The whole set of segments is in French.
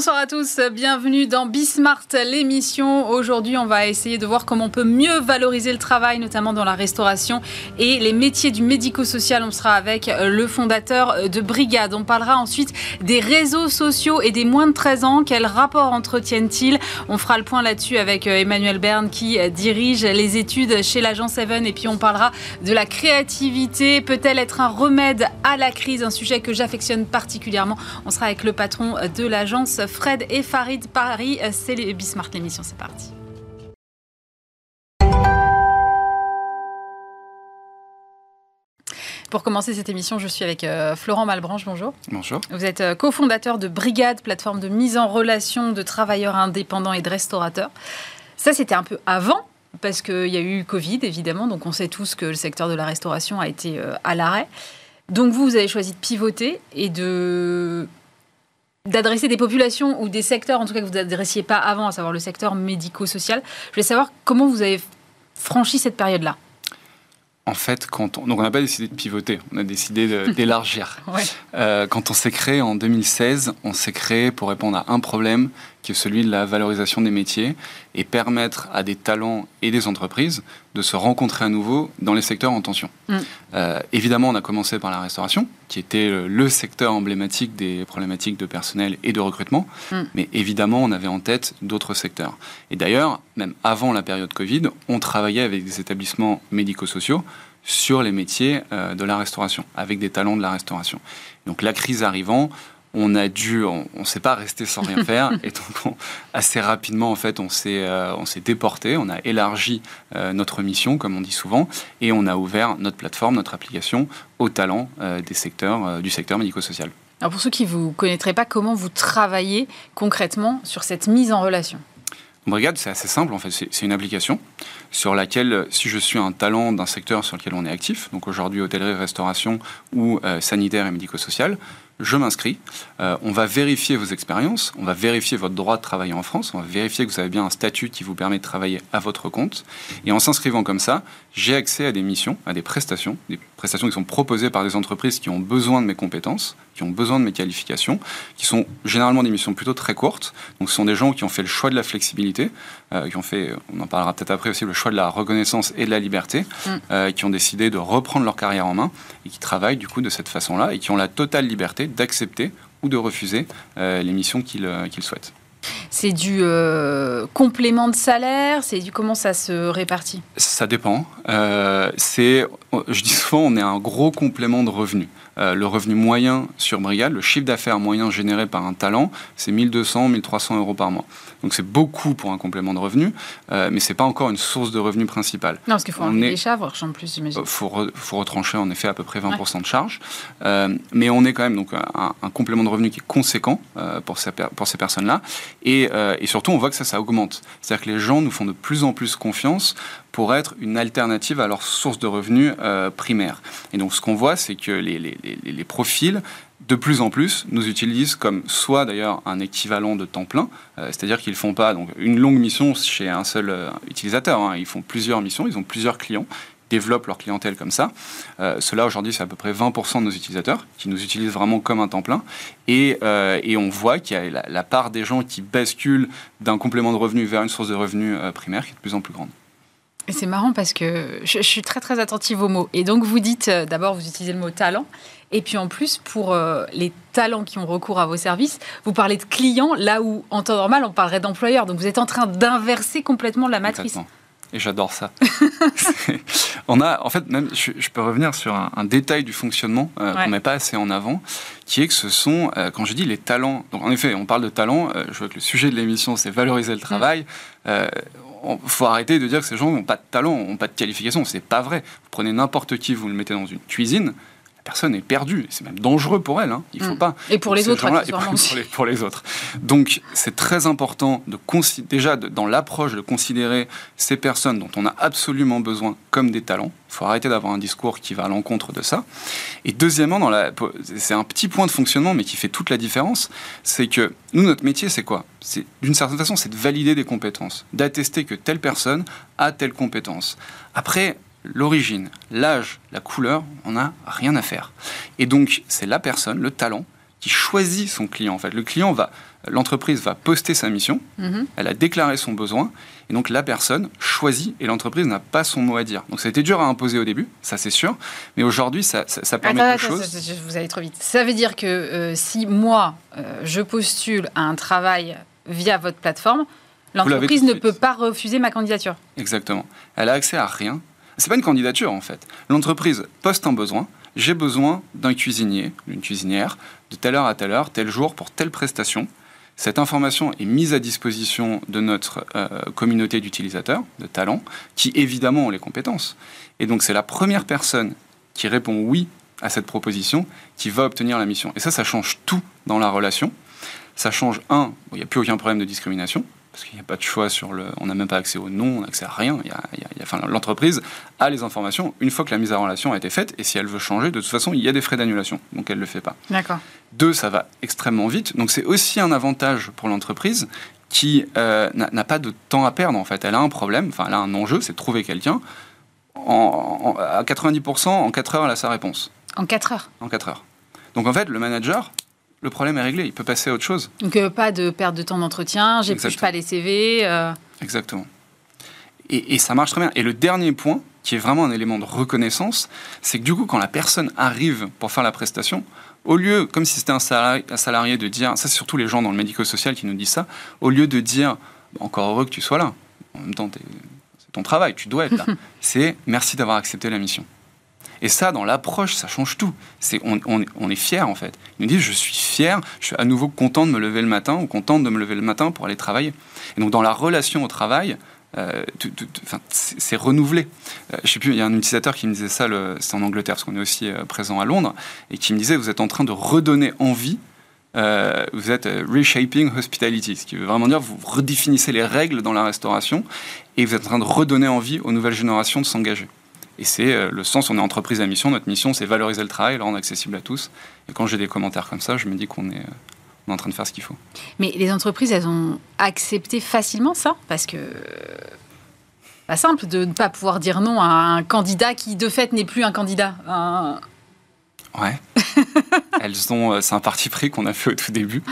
Bonsoir à tous, bienvenue dans Bismart, l'émission. Aujourd'hui, on va essayer de voir comment on peut mieux valoriser le travail, notamment dans la restauration et les métiers du médico-social. On sera avec le fondateur de Brigade. On parlera ensuite des réseaux sociaux et des moins de 13 ans. Quel rapport entretiennent-ils? On fera le point là-dessus avec Emmanuel Berne qui dirige les études chez l'agence Seven. Et puis, on parlera de la créativité. Peut-elle être un remède à la crise? Un sujet que j'affectionne particulièrement. On sera avec le patron de l'agence Fred et Farid Paris. C'est les Bismart l'émission, c'est parti. Pour commencer cette émission, je suis avec euh, Florent Malbranche. Bonjour. Bonjour. Vous êtes euh, cofondateur de Brigade, plateforme de mise en relation de travailleurs indépendants et de restaurateurs. Ça, c'était un peu avant, parce qu'il y a eu Covid, évidemment. Donc, on sait tous que le secteur de la restauration a été euh, à l'arrêt. Donc, vous, vous avez choisi de pivoter et de d'adresser des populations ou des secteurs, en tout cas que vous n'adressiez pas avant, à savoir le secteur médico-social. Je voulais savoir comment vous avez franchi cette période-là. En fait, quand on... donc on n'a pas décidé de pivoter, on a décidé d'élargir. ouais. euh, quand on s'est créé en 2016, on s'est créé pour répondre à un problème qui est celui de la valorisation des métiers et permettre à des talents et des entreprises de se rencontrer à nouveau dans les secteurs en tension. Mm. Euh, évidemment, on a commencé par la restauration, qui était le secteur emblématique des problématiques de personnel et de recrutement, Mm. mais évidemment, on avait en tête d'autres secteurs. Et d'ailleurs, même avant la période Covid, on travaillait avec des établissements médico-sociaux sur les métiers euh, de la restauration, avec des talents de la restauration. Donc la crise arrivant, on a dû, on ne s'est pas resté sans rien faire, et donc on- assez rapidement en fait, on s'est, euh, on s'est déporté, on a élargi euh, notre mission, comme on dit souvent, et on a ouvert notre plateforme, notre application aux talents euh, des secteurs, du secteur médico-social. Alors pour ceux qui ne vous connaîtraient pas, comment vous travaillez concrètement sur cette mise en relation? Brigade, c'est assez simple en fait. C'est une application sur laquelle, si je suis un talent d'un secteur sur lequel on est actif, donc aujourd'hui hôtellerie, restauration ou euh, sanitaire et médico-social, je m'inscris. Euh, on va vérifier vos expériences, on va vérifier votre droit de travailler en France, on va vérifier que vous avez bien un statut qui vous permet de travailler à votre compte. Et en s'inscrivant comme ça, j'ai accès à des missions, à des prestations, prestations qui sont proposées par des entreprises qui ont besoin de mes compétences, qui ont besoin de mes qualifications, qui sont généralement des missions plutôt très courtes. Donc ce sont des gens qui ont fait le choix de la flexibilité, euh, qui ont fait, on en parlera peut-être après aussi, le choix de la reconnaissance et de la liberté, Mm. euh, qui ont décidé de reprendre leur carrière en main et qui travaillent du coup de cette façon-là et qui ont la totale liberté d'accepter ou de refuser euh, les missions qu'ils qu'ils souhaitent. C'est du euh, complément de salaire C'est du comment ça se répartit? Ça dépend. Euh, je dis souvent, on est un gros complément de revenus. Euh, le revenu moyen sur Brigade, le chiffre d'affaires moyen généré par un talent, c'est 1200, 1300 euros par mois. Donc c'est beaucoup pour un complément de revenus, euh, mais c'est pas encore une source de revenus principale. Non, parce qu'il faut On enlever est- les charges en plus, j'imagine. Il faut, re- faut retrancher en effet à peu près 20% de charges. Euh, mais on est quand même donc un, un complément de revenu qui est conséquent euh, pour ces, per- pour ces personnes-là. Et, euh, et surtout, on voit que ça, ça augmente. C'est-à-dire que les gens nous font de plus en plus confiance pour être une alternative à leur source de revenus euh, primaire. Et donc, ce qu'on voit, c'est que les, profils de plus en plus nous utilisent comme soit d'ailleurs un équivalent de temps plein, euh, c'est-à-dire qu'ils font pas donc une longue mission chez un seul euh, utilisateur, hein. ils font plusieurs missions, ils ont plusieurs clients, développent leur clientèle comme ça. Cela aujourd'hui c'est à peu près 20% de nos utilisateurs qui nous utilisent vraiment comme un temps plein et, on voit qu'il y a la, part des gens qui basculent d'un complément de revenu vers une source de revenus primaire qui est de plus en plus grande. Et c'est marrant parce que je, je suis très très attentive aux mots. Et donc vous dites, euh, d'abord vous utilisez le mot talent, et puis en plus pour euh, les talents qui ont recours à vos services, vous parlez de clients là où en temps normal on parlerait d'employeurs. Donc vous êtes en train d'inverser complètement la matrice. Et j'adore ça. On a, en fait, même, je, je peux revenir sur un, un détail du fonctionnement euh, Ouais. qu'on met pas assez en avant, qui est que ce sont, euh, quand je dis les talents, donc en effet, on parle de talents, je vois que le sujet de l'émission, c'est valoriser le travail. Euh, il faut arrêter de dire que ces gens n'ont pas de talent, n'ont pas de qualification. C'est pas vrai. Vous prenez n'importe qui, vous le mettez dans une cuisine, personne est perdue. C'est même dangereux pour elle. Hein. Il faut Mm. pas. Et pour les autres, et pour, pour les, pour les autres. Donc, c'est très important de déjà de- dans l'approche de considérer ces personnes dont on a absolument besoin comme des talents. Il faut arrêter d'avoir un discours qui va à l'encontre de ça. Et deuxièmement, dans la, c'est un petit point de fonctionnement, mais qui fait toute la différence, c'est que nous, notre métier, c'est quoi? C'est d'une certaine façon, c'est de valider des compétences, d'attester que telle personne a telle compétence. Après, l'origine, l'âge, la couleur, on n'a rien à faire. Et donc, c'est la personne, le talent, qui choisit son client. En fait, le client va, l'entreprise va poster sa mission, Mhm. elle a déclaré son besoin, et donc la personne choisit, et l'entreprise n'a pas son mot à dire. Donc, ça a été dur à imposer au début, ça c'est sûr, mais aujourd'hui, ça, ça, ça permet Attends, attends, choses. attends, vous allez trop vite. Ça veut dire que euh, si moi, euh, je postule à un travail via votre plateforme, l'entreprise ne peut pas refuser ma candidature. Exactement. Elle a accès à rien. C'est pas une candidature en fait. L'entreprise poste un besoin. J'ai besoin d'un cuisinier, d'une cuisinière, de telle heure à telle heure, tel jour, pour telle prestation. Cette information est mise à disposition de notre euh, communauté d'utilisateurs, de talents, qui évidemment ont les compétences. Et donc c'est la première personne qui répond oui à cette proposition qui va obtenir la mission. Et ça, ça change tout dans la relation. Ça change, un, il n'y a plus aucun problème de discrimination, parce qu'il n'y a pas de choix sur le... On n'a même pas accès au nom, on n'a accès à rien. Il y a- il y a- enfin, L'entreprise a les informations une fois que la mise en relation a été faite, et si elle veut changer, de toute façon, il y a des frais d'annulation, donc elle ne le fait pas. D'accord. Deux, ça va extrêmement vite. Donc c'est aussi un avantage pour l'entreprise qui euh, n'a n'a pas de temps à perdre en fait. Elle a un problème, enfin elle a un enjeu, c'est de trouver quelqu'un. En, en- à 90%, en 4 heures, elle a sa réponse. En 4 heures. En 4 heures. Donc en fait, le manager, le problème est réglé, il peut passer à autre chose. Donc euh, pas de perte de temps d'entretien, j'épluche pas les CV. euh, Exactement. Et, et ça marche très bien. Et le dernier point, qui est vraiment un élément de reconnaissance, c'est que du coup, quand la personne arrive pour faire la prestation, au lieu, comme si c'était un salarié, un salarié de dire, ça c'est surtout les gens dans le médico-social qui nous disent ça, au lieu de dire, encore heureux que tu sois là, en même temps, c'est ton travail, tu dois être là, c'est merci d'avoir accepté la mission. Et ça, dans l'approche, ça change tout. On, est fier en fait. Ils nous disent, je suis fier, je suis à nouveau content de me lever le matin ou contente de me lever le matin pour aller travailler. Et donc dans la relation au travail, euh, c'est renouvelé. Euh, je sais plus, il y a un utilisateur qui me disait ça, c'est en Angleterre, parce qu'on est aussi euh, présent à Londres, et qui me disait, vous êtes en train de redonner envie, euh, vous êtes euh, reshaping hospitality, ce qui veut vraiment dire, vous redéfinissez les règles dans la restauration, et vous êtes en train de redonner envie aux nouvelles générations de s'engager. Et c'est euh, le sens, on est entreprise à mission, notre mission c'est valoriser le travail, le rendre accessible à tous. Et quand j'ai des commentaires comme ça, je me dis qu'on est, euh, on est en train de faire ce qu'il faut. Mais les entreprises, elles ont accepté facilement ça? Parce que pas simple de ne pas pouvoir dire non à un candidat qui de fait n'est plus un candidat. Un- Ouais. Elles ont, euh, c'est un parti pris qu'on a fait au tout début.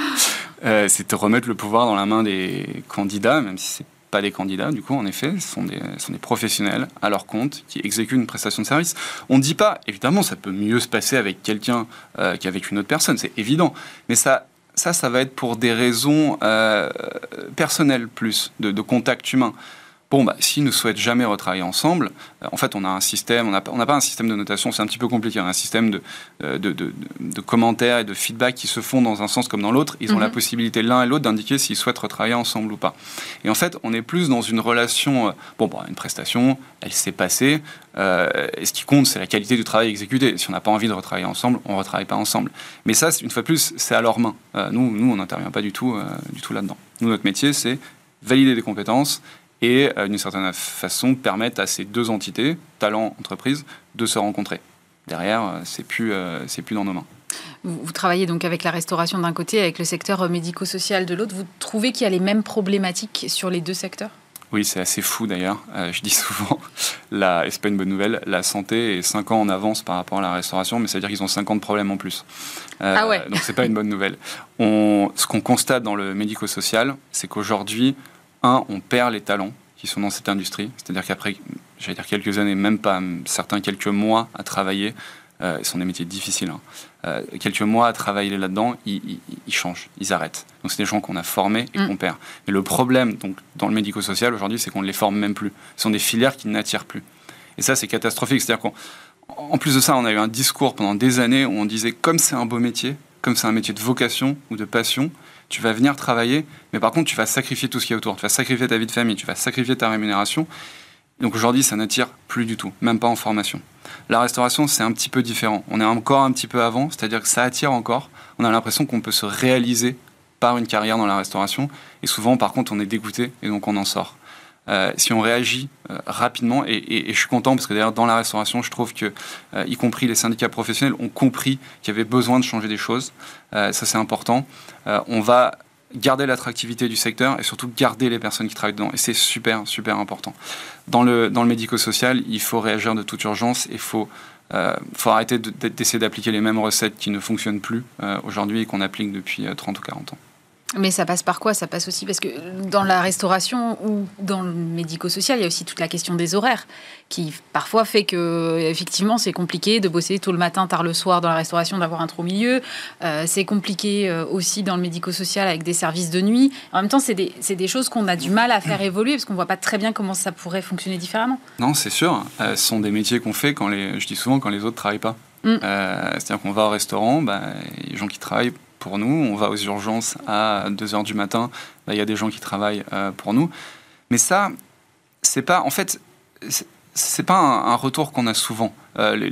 Euh, c'est de remettre le pouvoir dans la main des candidats, même si c'est pas des candidats, du coup, en effet, ce sont des, professionnels à leur compte qui exécutent une prestation de service. On ne dit pas, évidemment, ça peut mieux se passer avec quelqu'un euh, qu'avec une autre personne, c'est évident. Mais ça, ça, va être pour des raisons euh, personnelles plus, de contact humain. Bon, bah, s'ils ne souhaitent jamais retravailler ensemble, euh, en fait, on a un système, on n'a pas- un système de notation, c'est un petit peu compliqué, on a un système de, euh, de, de- de- de commentaires et de feedback qui se font dans un sens comme dans l'autre. Ils ont Mhm. la possibilité l'un et l'autre d'indiquer s'ils souhaitent retravailler ensemble ou pas. Et en fait, on est plus dans une relation, euh, bon, bah, une prestation, elle s'est passée, euh, et ce qui compte, c'est la qualité du travail exécuté. Si on n'a pas envie de retravailler ensemble, on ne retravaille pas ensemble. Mais ça, une fois de plus, c'est à leurs mains. Euh, nous, nous, on n'intervient pas du tout, euh, du tout là-dedans. Nous, notre métier, c'est valider des compétences et, euh, d'une certaine façon, permettre à ces deux entités, talent, entreprise, de se rencontrer. Derrière, euh, c'est plus, euh, c'est plus dans nos mains. Vous, travaillez donc avec la restauration d'un côté, avec le secteur médico-social de l'autre. Vous trouvez qu'il y a les mêmes problématiques sur les deux secteurs? Oui, c'est assez fou d'ailleurs. Euh, je dis souvent, la, et c'est pas une bonne nouvelle, la santé est 5 ans en avance par rapport à la restauration, mais ça veut dire qu'ils ont 50 problèmes en plus. Euh, Ah ouais. Donc c'est pas une bonne nouvelle. On, ce qu'on constate dans le médico-social, c'est qu'aujourd'hui, un, on perd les talents qui sont dans cette industrie. C'est-à-dire qu'après, j'allais dire quelques années, même pas certains quelques mois à travailler, euh, ce sont des métiers difficiles. hein. Euh, quelques mois à travailler là-dedans, ils, ils- ils changent, ils arrêtent. Donc c'est des gens qu'on a formés et Mm. qu'on perd. Mais le problème donc, dans le médico-social aujourd'hui, c'est qu'on ne les forme même plus. Ce sont des filières qui n'attirent plus. Et ça, c'est catastrophique. C'est-à-dire qu'en en plus de ça, on a eu un discours pendant des années où on disait comme c'est un beau métier, comme c'est un métier de vocation ou de passion, tu vas venir travailler, mais par contre, tu vas sacrifier tout ce qui est autour. Tu vas sacrifier ta vie de famille, tu vas sacrifier ta rémunération. Donc aujourd'hui, ça n'attire plus du tout, même pas en formation. La restauration, c'est un petit peu différent. On est encore un petit peu avant, c'est-à-dire que ça attire encore. On a l'impression qu'on peut se réaliser par une carrière dans la restauration. Et souvent, par contre, on est dégoûté et donc on en sort. Euh, si on réagit euh, rapidement, et, je suis content parce que d'ailleurs dans la restauration, je trouve que, euh, y compris les syndicats professionnels, ont compris qu'il y avait besoin de changer des choses. ça, c'est important. on va garder l'attractivité du secteur et surtout garder les personnes qui travaillent dedans. Et c'est super, super important. Dans le, dans le médico-social, il faut réagir de toute urgence et il faut, faut arrêter d'essayer d'appliquer les mêmes recettes qui ne fonctionnent plus aujourd'hui et qu'on applique depuis 30 ou 40 ans. Mais ça passe par quoi? Ça passe aussi parce que dans la restauration ou dans le médico-social, il y a aussi toute la question des horaires qui parfois fait que effectivement c'est compliqué de bosser tôt le matin, tard le soir dans la restauration, d'avoir un trop milieu. Euh, c'est compliqué euh, aussi dans le médico-social avec des services de nuit. En même temps, c'est des, des, choses qu'on a du mal à faire évoluer parce qu'on voit pas très bien comment ça pourrait fonctionner différemment. Non, c'est sûr. Euh, ce sont des métiers qu'on fait quand les, je dis souvent quand les autres travaillent pas. Mm. C'est-à-dire qu'on va au restaurant, bah, les gens qui travaillent pour nous. On va aux urgences à 2 h du matin. Il y a des gens qui travaillent euh, pour nous. Mais ça, c'est pas. En fait, c'est pas un, retour qu'on a souvent. Euh,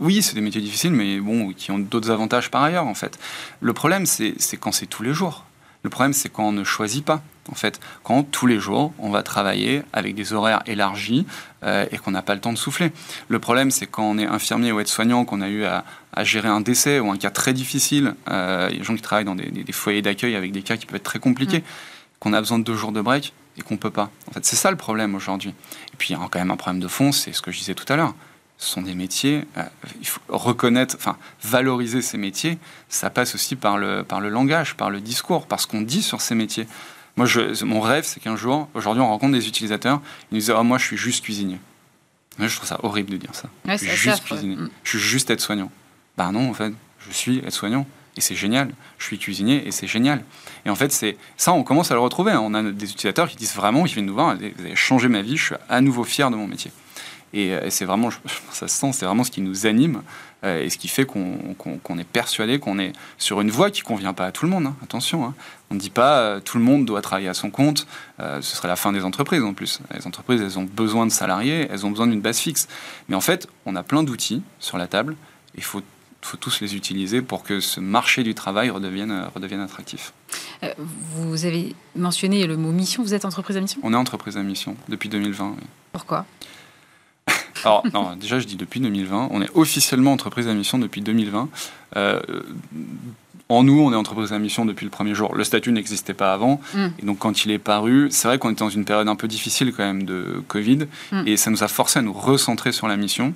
oui, c'est des métiers difficiles, mais bon, qui ont d'autres avantages par ailleurs, en fait. Le problème, c'est quand c'est tous les jours. Le problème, c'est quand on ne choisit pas. En fait, quand tous les jours, on va travailler avec des horaires élargis euh, et qu'on n'a pas le temps de souffler. Le problème, c'est quand on est infirmier ou aide-soignant, qu'on a eu à, gérer un décès ou un cas très difficile, euh, il y a des gens qui travaillent dans des, foyers d'accueil avec des cas qui peuvent être très compliqués, mm. qu'on a besoin de deux jours de break et qu'on peut pas. En fait, c'est ça le problème aujourd'hui. Et puis, il y a quand même un problème de fond, c'est ce que je disais tout à l'heure sont des métiers. Euh, il faut reconnaître, enfin, valoriser ces métiers, ça passe aussi par le, par le langage, par le discours, par ce qu'on dit sur ces métiers. Moi, je, mon rêve, c'est qu'un jour, aujourd'hui, on rencontre des utilisateurs, ils nous disent oh, Moi, je suis juste cuisinier. Moi, je trouve ça horrible de dire ça. je suis juste cuisinier. Mm. Je suis juste aide-soignant. Bah non, en fait, je suis aide-soignant. Et c'est génial. Je suis cuisinier et c'est génial. Et en fait, c'est ça, on commence à le retrouver. Hein. On a des utilisateurs qui disent vraiment, qui viennent nous voir, vous avez changé ma vie, je suis à nouveau fier de mon métier. Euh, et, c'est vraiment, ça se sent, c'est vraiment ce qui nous anime euh, et ce qui fait qu'on est persuadé qu'on est sur une voie qui convient pas à tout le monde. Hein. Attention, hein. on ne dit pas euh, tout le monde doit travailler à son compte. ce serait la fin des entreprises en plus. Les entreprises, elles ont besoin de salariés, elles ont besoin d'une base fixe. Mais en fait, on a plein d'outils sur la table. Il faut faut tous les utiliser pour que ce marché du travail redevienne, redevienne attractif. vous avez mentionné le mot mission. Vous êtes entreprise à mission? On est entreprise à mission depuis 2020. Pourquoi? Alors, non, déjà, je dis depuis 2020. On est officiellement entreprise à mission depuis 2020. Euh, en nous, on est entreprise à mission depuis le premier jour. Le statut n'existait pas avant. Mm. Et donc, quand il est paru, c'est vrai qu'on était dans une période un peu difficile quand même de Covid. Mm. Et ça nous a forcé à nous recentrer sur la mission.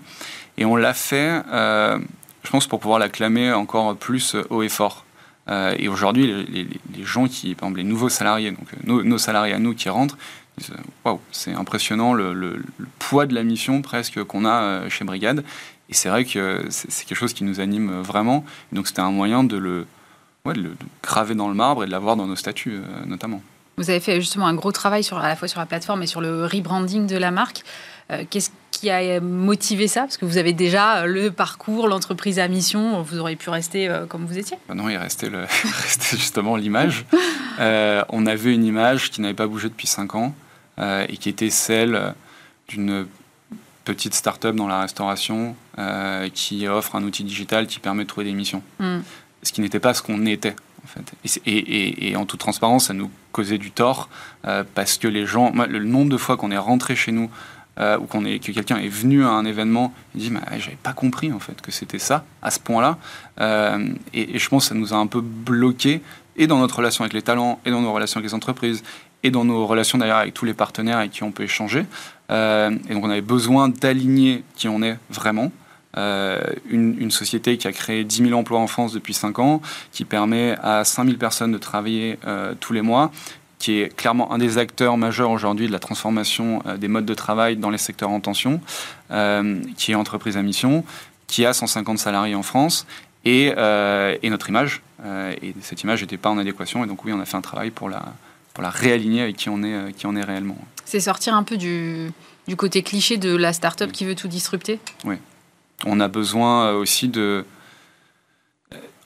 Et on l'a fait, euh, je pense, pour pouvoir l'acclamer encore plus haut et fort. Euh, et aujourd'hui, les, gens qui, par exemple, les nouveaux salariés, donc nos salariés à nous qui rentrent, waouh, c'est impressionnant le, poids de la mission presque qu'on a euh, chez Brigade. Et c'est vrai que c'est quelque chose qui nous anime vraiment. donc c'était un moyen de le, graver dans le marbre et de l'avoir dans nos statuts euh, notamment. Vous avez fait justement un gros travail sur, à la fois sur la plateforme et sur le rebranding de la marque. Euh, qu'est-ce qui a motivé ça? Parce que vous avez déjà le parcours, l'entreprise à mission, vous auriez pu rester comme vous étiez bah Non, il restait, le, restait justement l'image. on avait une image qui n'avait pas bougé depuis 5 ans. Euh, et qui était celle d'une petite start-up dans la restauration euh, qui offre un outil digital qui permet de trouver des missions. Mm. Ce qui n'était pas ce qu'on était. En fait. et, en toute transparence, ça nous causait du tort euh, parce que les gens, le nombre de fois qu'on est rentré chez nous ou qu'on est, que quelqu'un est venu à un événement, il dit mais j'avais pas compris en fait que c'était ça à ce point-là. et, je pense que ça nous a un peu bloqué et dans notre relation avec les talents et dans nos relations avec les entreprises et dans nos relations d'ailleurs avec tous les partenaires avec qui on peut échanger. Euh, et donc on avait besoin d'aligner qui on est vraiment. Euh, une, société qui a créé 10 000 emplois en France depuis 5 ans, qui permet à 5 000 personnes de travailler euh, tous les mois, qui est clairement un des acteurs majeurs aujourd'hui de la transformation des modes de travail dans les secteurs en tension, qui est entreprise à mission, qui a 150 salariés en France, et, et notre image. et cette image n'était pas en adéquation, et donc oui, on a fait un travail pour la, pour la réaligner avec qui on est, euh, qui on est réellement. C'est sortir un peu du, du côté cliché de la start-up qui veut tout disrupter Oui. On a besoin euh, aussi de.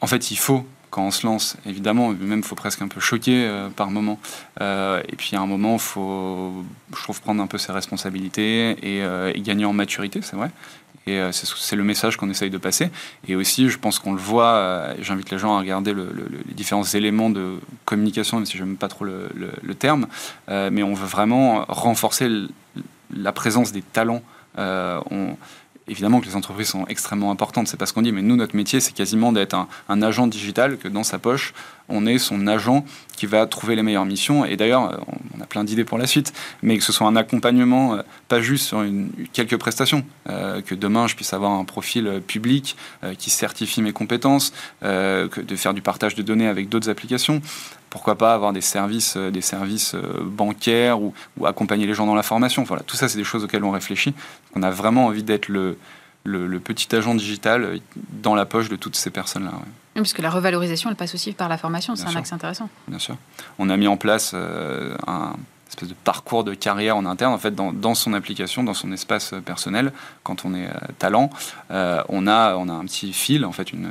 En fait, il faut quand on se lance, évidemment, même il faut presque un peu choquer par moment. et puis à un moment, il faut, je trouve, prendre un peu ses responsabilités et, et gagner en maturité, c'est vrai. Et euh, c'est le message qu'on essaye de passer. Et aussi, je pense qu'on le voit, euh, j'invite les gens à regarder les différents éléments de communication, même si je n'aime pas trop le, terme, euh, mais on veut vraiment renforcer la présence des talents. Évidemment que les entreprises sont extrêmement importantes, c'est pas ce qu'on dit, mais nous, notre métier, c'est quasiment d'être un, agent digital, que dans sa poche, on est son agent qui va trouver les meilleures missions. Et d'ailleurs, on a plein d'idées pour la suite, mais que ce soit un accompagnement, euh, pas juste sur quelques prestations, euh, que demain, je puisse avoir un profil euh, public qui certifie mes compétences, que de faire du partage de données avec d'autres applications pourquoi pas avoir des services, des services bancaires ou, accompagner les gens dans la formation. Voilà, tout ça, c'est des choses auxquelles on réfléchit. On a vraiment envie d'être le, le, petit agent digital dans la poche de toutes ces personnes-là. Oui, puisque la revalorisation, elle passe aussi par la formation, c'est un axe intéressant. Bien sûr. On a mis en place euh, un espèce de parcours de carrière en interne, en fait, dans, dans son application, dans son espace personnel, quand on est euh, talent, euh, on, a, on a un petit fil, en fait, une,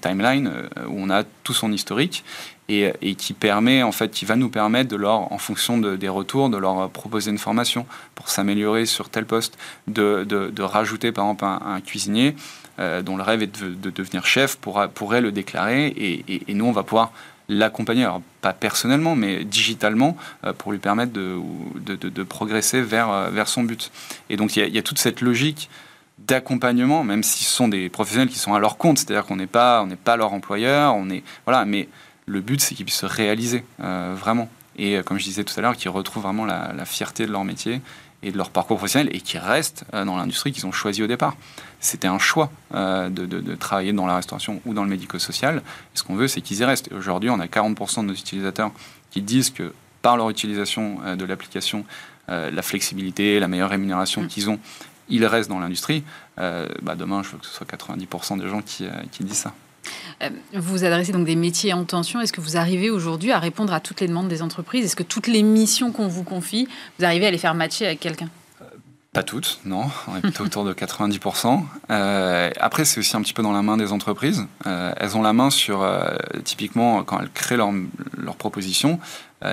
timeline où on a tout son historique et, qui permet en fait, qui va nous permettre de leur, en fonction des retours, de leur proposer une formation pour s'améliorer sur tel poste, de, de, rajouter par exemple un, cuisinier euh, dont le rêve est de, devenir chef pour, pourrait le déclarer et, et, nous on va pouvoir l'accompagner, pas personnellement, mais digitalement, euh, pour lui permettre de, de, progresser vers, euh, vers son but. Et donc il y, a toute cette logique d'accompagnement, même si ce sont des professionnels qui sont à leur compte, c'est-à-dire qu'on n'est pas, pas leur employeur, on est, voilà, mais le but, c'est qu'ils puissent se réaliser euh, vraiment. Et comme je disais tout à l'heure, qu'ils retrouvent vraiment la, fierté de leur métier et de leur parcours professionnel et qu'ils restent dans l'industrie qu'ils ont choisi au départ. C'était un choix de, travailler dans la restauration ou dans le médico-social. Ce qu'on veut, c'est qu'ils y restent. aujourd'hui, on a 40% de nos utilisateurs qui disent que par leur utilisation de l'application, la flexibilité, la meilleure rémunération mm. qu'ils ont, ils restent dans l'industrie. Bah, demain, je veux que ce soit 90% des gens qui disent ça. Euh, vous adressez donc des métiers en tension. Est-ce que vous arrivez aujourd'hui à répondre à toutes les demandes des entreprises? Est-ce que toutes les missions qu'on vous confie, vous arrivez à les faire matcher avec quelqu'un? Pas toutes, non. On est plutôt autour de 90%. Euh, après, c'est aussi un petit peu dans la main des entreprises. Euh, elles ont la main sur, typiquement, quand elles créent leur, leur proposition,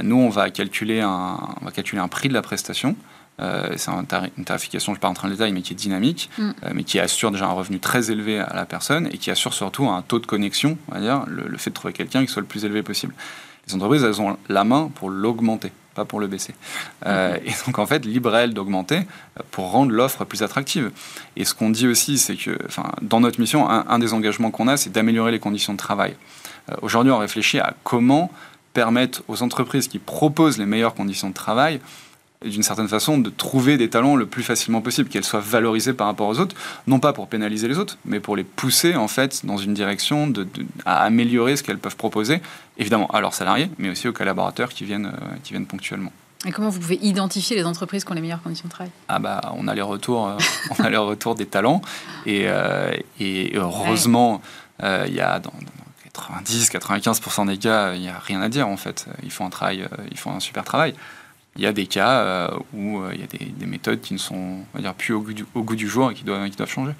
nous, on va, calculer un, on va calculer un prix de la prestation. Euh, c'est une tarification, je ne vais pas rentrer dans le détail, mais qui est dynamique, mm. euh, mais qui assure déjà un revenu très élevé à la personne et qui assure surtout un taux de connexion, on va dire, le, fait de trouver quelqu'un qui soit le plus élevé possible. Les entreprises, elles ont la main pour l'augmenter, pas pour le baisser. Euh, mm-hmm. et donc, en fait, libre à elles d'augmenter pour rendre l'offre plus attractive. Et ce qu'on dit aussi, c'est que, dans notre mission, un, un des engagements qu'on a, c'est d'améliorer les conditions de travail. Aujourd'hui, on réfléchit à comment permettre aux entreprises qui proposent les meilleures conditions de travail d'une certaine façon, de trouver des talents le plus facilement possible, qu'elles soient valorisées par rapport aux autres, non pas pour pénaliser les autres, mais pour les pousser en fait dans une direction de, à améliorer ce qu'elles peuvent proposer, évidemment à leurs salariés, mais aussi aux collaborateurs qui viennent, euh, qui viennent ponctuellement. Et comment vous pouvez identifier les entreprises qui ont les meilleures conditions de travail? Ah bah on a les retours, euh, on a les retours des talents et, euh, et heureusement il y a dans, 90-95% des cas il n'y a rien à dire en fait. Ils font un travail, ils font un super travail il y a des cas euh, où euh, il y a des, méthodes qui ne sont on dire, plus au goût, du, au goût du jour et qui doivent, qui doivent changer.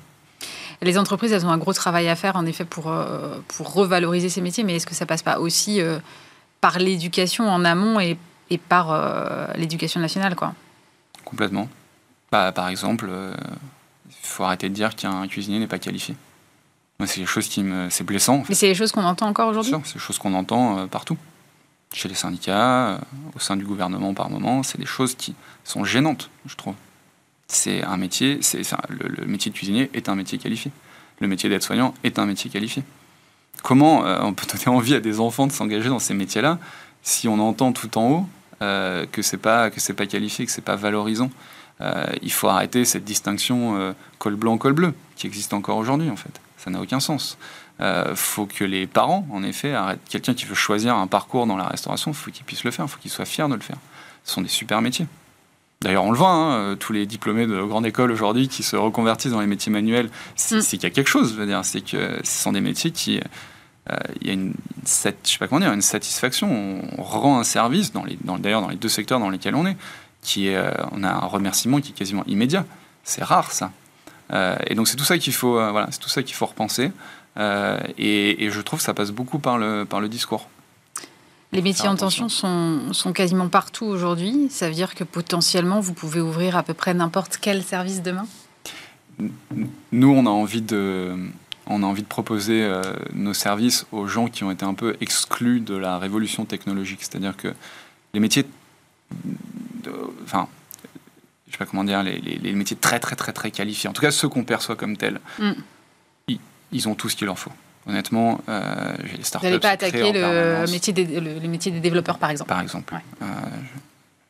Les entreprises, elles ont un gros travail à faire, en effet, pour, euh, pour revaloriser ces métiers, mais est-ce que ça passe pas aussi par l'éducation en amont et, et par l'éducation nationale quoi? Complètement. Bah, par exemple, il faut arrêter de dire qu'un cuisinier n'est pas qualifié. C'est des choses qui me... C'est blessant. Mais c'est des choses qu'on entend encore aujourd'hui? C'est des choses qu'on entend partout chez les syndicats, euh, au sein du gouvernement par moment, c'est des choses qui sont gênantes, je trouve. C'est un métier, le, métier de cuisinier est un métier qualifié. Le métier d'aide-soignant est un métier qualifié. Comment euh, on peut donner envie à des enfants de s'engager dans ces métiers-là si on entend tout en haut euh, que c'est pas que c'est pas qualifié, que c'est pas valorisant? Il faut arrêter cette distinction col blanc col bleu qui existe encore aujourd'hui en fait. Ça n'a aucun sens. Euh, faut que les parents, en effet, arrêtent. Quelqu'un qui veut choisir un parcours dans la restauration, faut qu'il puisse le faire, faut qu'il soit fier de le faire. Ce sont des super métiers. D'ailleurs, on le voit, hein, euh, tous les diplômés de grande école aujourd'hui qui se reconvertissent dans les métiers manuels, c'est mm. qu'il y a quelque chose. dire, c'est que ce sont des métiers qui, euh, il y a une, je sais pas comment dire, une satisfaction. On rend un service, dans les, dans, d'ailleurs dans les deux secteurs dans lesquels on est, qui est, on a un remerciement qui est quasiment immédiat. C'est rare ça. et donc c'est tout ça qu'il faut, voilà, c'est tout ça qu'il faut repenser. Et, et, je trouve que ça passe beaucoup par le, par le discours. Les métiers en tension sont, sont quasiment partout aujourd'hui. Ça veut dire que potentiellement, vous pouvez ouvrir à peu près n'importe quel service demain? Nous, on a envie de, on a envie de proposer euh, nos services aux gens qui ont été un peu exclus de la révolution technologique. C'est-à-dire que les métiers, enfin, je sais pas comment dire, les, métiers très très très très qualifiés, en tout cas ceux qu'on perçoit comme tels, mm. Ils, ont tout ce qu'il leur faut. Honnêtement, euh, j'ai les startups. Vous n'allez pas attaquer le métier, des, le, métier des développeurs, par exemple Par exemple. Euh,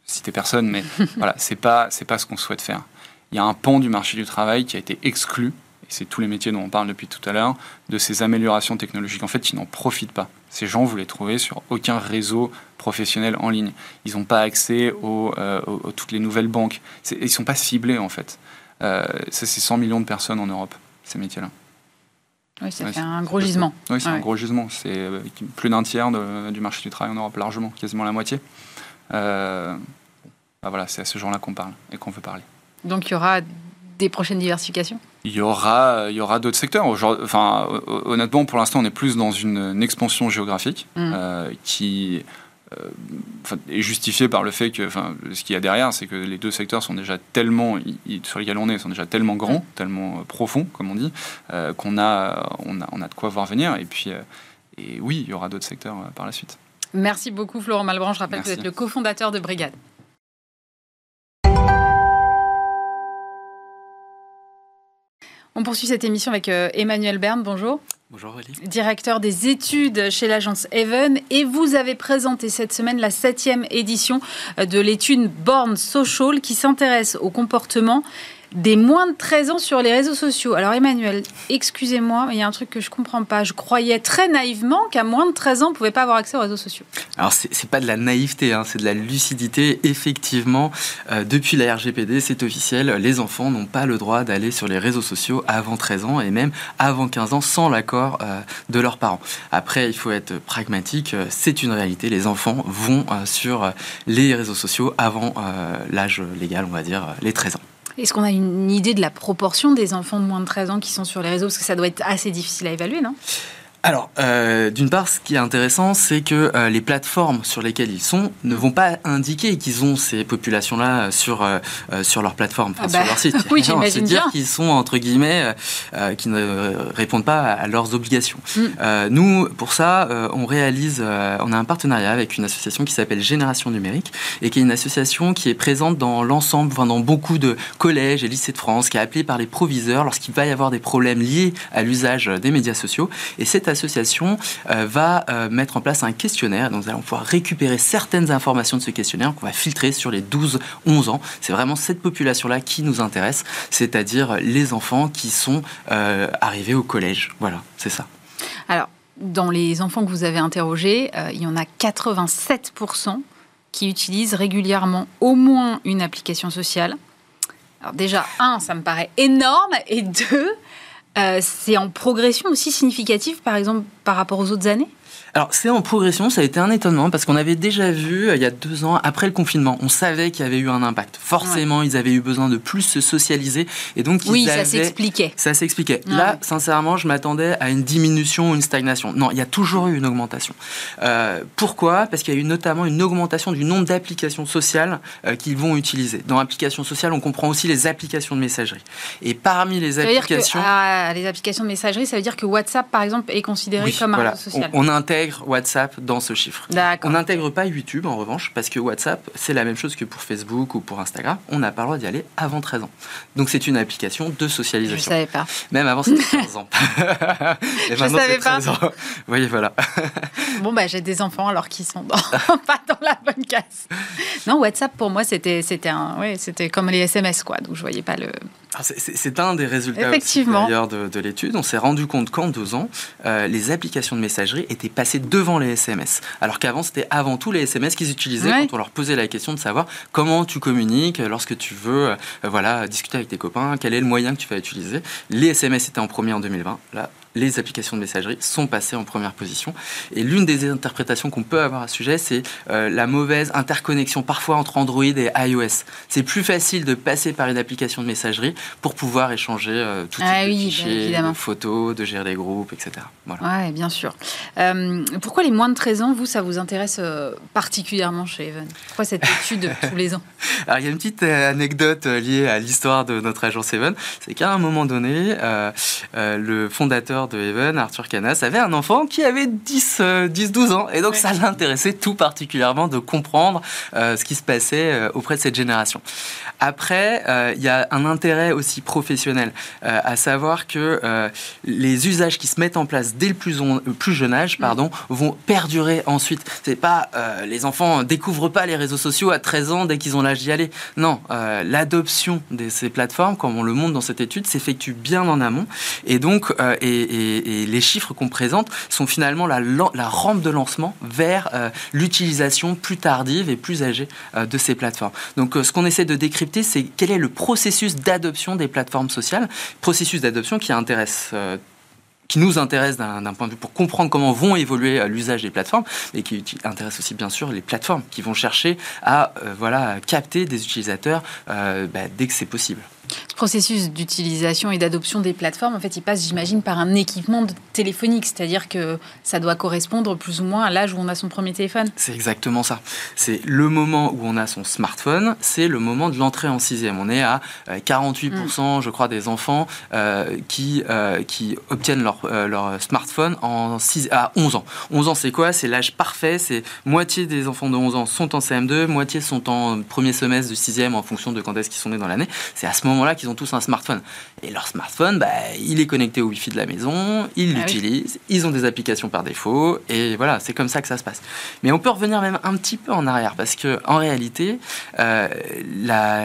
je citer personne, mais voilà, c'est pas c'est pas ce qu'on souhaite faire. Il y a un pan du marché du travail qui a été exclu et c'est tous les métiers dont on parle depuis tout à l'heure, de ces améliorations technologiques. En fait, ils n'en profitent pas. Ces gens, vous les trouvez sur aucun réseau professionnel en ligne. Ils n'ont pas accès aux, euh, toutes les nouvelles banques. Ils ne sont pas ciblés, en fait. Euh, ça, c'est 100 millions de personnes en Europe, ces métiers-là. Oui, ça fait un gros gisement. Oui, c'est un gros gisement. C'est euh, plus d'un tiers du marché du travail en Europe, largement, quasiment la moitié. bah voilà, c'est à ce genre-là qu'on parle et qu'on veut parler. Donc il y aura des prochaines diversifications? Il y aura, il y aura d'autres secteurs. Enfin, honnêtement, pour l'instant, on est plus dans une, expansion géographique mm. euh, qui euh, est justifiée par le fait que, enfin, ce qu'il y a derrière, c'est que les deux secteurs sont déjà tellement, sur lesquels on est, sont déjà tellement grands, mm. tellement euh, profonds, comme on dit, qu'on a, on a, on a de quoi voir venir. Et puis, et oui, il y aura d'autres secteurs par la suite. Merci beaucoup, Florent Malbranche. Je rappelle que vous êtes le cofondateur de Brigade. On poursuit cette émission avec euh, Emmanuel Bern. Bonjour. Bonjour Aurélie. Directeur des études chez l'agence Even. Et vous avez présenté cette semaine la septième édition euh, de l'étude Born Social qui s'intéresse au comportement des moins de 13 ans sur les réseaux sociaux. Alors Emmanuel, excusez-moi, il y a un truc que je comprends pas. Je croyais très naïvement qu'à moins de 13 ans, on pouvait pas avoir accès aux réseaux sociaux. Alors c'est pas de la naïveté, hein, c'est de la lucidité. Effectivement, euh, depuis la RGPD, c'est officiel, les enfants n'ont pas le droit d'aller sur les réseaux sociaux avant 13 ans et même avant 15 ans sans l'accord euh, de leurs parents. Après, il faut être pragmatique, euh, c'est une réalité. Les enfants vont sur les réseaux sociaux avant l'âge légal, on va dire, les 13 ans. Est-ce qu'on a une idée de la proportion des enfants de moins de 13 ans qui sont sur les réseaux? Parce que ça doit être assez difficile à évaluer, non? Alors, euh, d'une part, ce qui est intéressant, c'est que euh, les plateformes sur lesquelles ils sont ne vont pas indiquer qu'ils ont ces populations-là sur, euh, sur leur plateforme, ah sur bah, leur site. oui, j'imagine dire qu'ils sont, entre guillemets, qui ne répondent pas à, leurs obligations. Mm. nous, pour ça, on réalise, on a un partenariat avec une association qui s'appelle Génération Numérique et qui est une association qui est présente dans l'ensemble, enfin, dans beaucoup de collèges et lycées de France, qui est appelée par les proviseurs lorsqu'il va y avoir des problèmes liés à l'usage des médias sociaux. Et cette association euh, va euh, mettre en place un questionnaire. Donc, nous allons pouvoir récupérer certaines informations de ce questionnaire qu'on va filtrer sur les 12-11 ans. C'est vraiment cette population-là qui nous intéresse, c'est-à-dire les enfants qui sont euh, arrivés au collège. Voilà, c'est ça. Alors, dans les enfants que vous avez interrogés, il y en a 87% qui utilisent régulièrement au moins une application sociale. Alors déjà, un, ça me paraît énorme, et deux, c'est en progression aussi significative, par exemple, par rapport aux autres années? Alors c'est en progression, ça a été un étonnement parce qu'on avait déjà vu euh, il y a deux ans, après le confinement, on savait qu'il y avait eu un impact. Forcément, ils avaient eu besoin de plus se socialiser et donc oui, ça s'expliquait. Ça s'expliquait. Là, sincèrement, je m'attendais à une diminution ou une stagnation. Non, il y a toujours eu une augmentation. Euh, pourquoi? Parce qu'il y a eu notamment une augmentation du nombre d'applications sociales euh, qu'ils vont utiliser. Dans applications sociales, on comprend aussi les applications de messagerie. Et parmi les applications, ah, les applications de messagerie, ça veut dire que WhatsApp, par exemple, est considéré comme un réseau social. On, on intègre WhatsApp dans ce chiffre. On n'intègre pas YouTube en revanche, parce que WhatsApp, c'est la même chose que pour Facebook ou pour Instagram. On n'a pas le droit d'y aller avant 13 ans. Donc c'est une application de socialisation. Je ne savais pas. Même avant, c'était 15 ans. Et je ne savais pas. Ans. Oui, voilà. bon, bah, j'ai des enfants alors qu'ils sont pas dans la bonne case. Non, WhatsApp, pour moi, c'était c'était comme les SMS, quoi. Donc je voyais pas le... Ah, c'est un des résultats d'ailleurs de, l'étude. On s'est rendu compte qu'en deux ans, euh, les applications de messagerie étaient passées devant les SMS. Alors qu'avant, c'était avant tout les SMS qu'ils utilisaient quand on leur posait la question de savoir comment tu communiques lorsque tu veux euh, voilà, discuter avec tes copains, quel est le moyen que tu vas utiliser. Les SMS étaient en premier en 2020. Là, les applications de messagerie sont passées en première position. Et l'une des interprétations qu'on peut avoir à ce sujet, c'est euh, la mauvaise interconnexion parfois entre Android et iOS. C'est plus facile de passer par une application de messagerie pour pouvoir échanger euh, tout ah type oui, de fichiers, de photos, de gérer les groupes, etc. Voilà. Oui, bien sûr. Euh, pourquoi les moins de 13 ans, vous, ça vous intéresse particulièrement chez Even Pourquoi cette étude tous les ans? Alors, il y a une petite anecdote liée à l'histoire de notre agence Even. C'est qu'à un moment donné, le fondateur de Even, Arthur Canas, avait un enfant qui avait 10-12 ans. Et donc, ça l'intéressait tout particulièrement de comprendre ce qui se passait auprès de cette génération. Après, euh, il y a un intérêt aussi professionnel, euh, à savoir que euh, les usages qui se mettent en place dès le plus, plus jeune âge, pardon, vont perdurer ensuite. C'est pas les enfants découvrent pas les réseaux sociaux à 13 ans dès qu'ils ont l'âge d'y aller. Non, l'adoption de ces plateformes, comme on le montre dans cette étude, s'effectue bien en amont. Et donc, et, les chiffres qu'on présente sont finalement la, rampe de lancement vers l'utilisation plus tardive et plus âgée de ces plateformes. Donc, ce qu'on essaie de décrire c'est quel est le processus d'adoption des plateformes sociales, processus d'adoption qui intéresse euh, qui nous intéresse d'un point de vue pour comprendre comment vont évoluer euh, l'usage des plateformes, et qui intéresse aussi bien sûr les plateformes qui vont chercher à euh, voilà, capter des utilisateurs bah, dès que c'est possible. Ce processus d'utilisation et d'adoption des plateformes, en fait, il passe, j'imagine, par un équipement téléphonique, c'est-à-dire que ça doit correspondre plus ou moins à l'âge où on a son premier téléphone. C'est exactement ça. C'est le moment où on a son smartphone, c'est le moment de l'entrée en sixième. On est à 48%, euh, je crois, des enfants euh, qui, euh, qui obtiennent leur, leur smartphone en 6, à 11 ans. 11 ans, c'est quoi? C'est l'âge parfait. C'est moitié des enfants de 11 ans sont en CM2, moitié sont en premier semestre du sixième en fonction de quand est-ce qu'ils sont nés dans l'année. C'est à ce moment là qu'ils ont tous un smartphone. Et leur smartphone, bah, il est connecté au Wi-Fi de la maison, ils ah l'utilisent, ils ont des applications par défaut, et voilà, c'est comme ça que ça se passe. Mais on peut revenir même un petit peu en arrière, parce que en réalité, euh,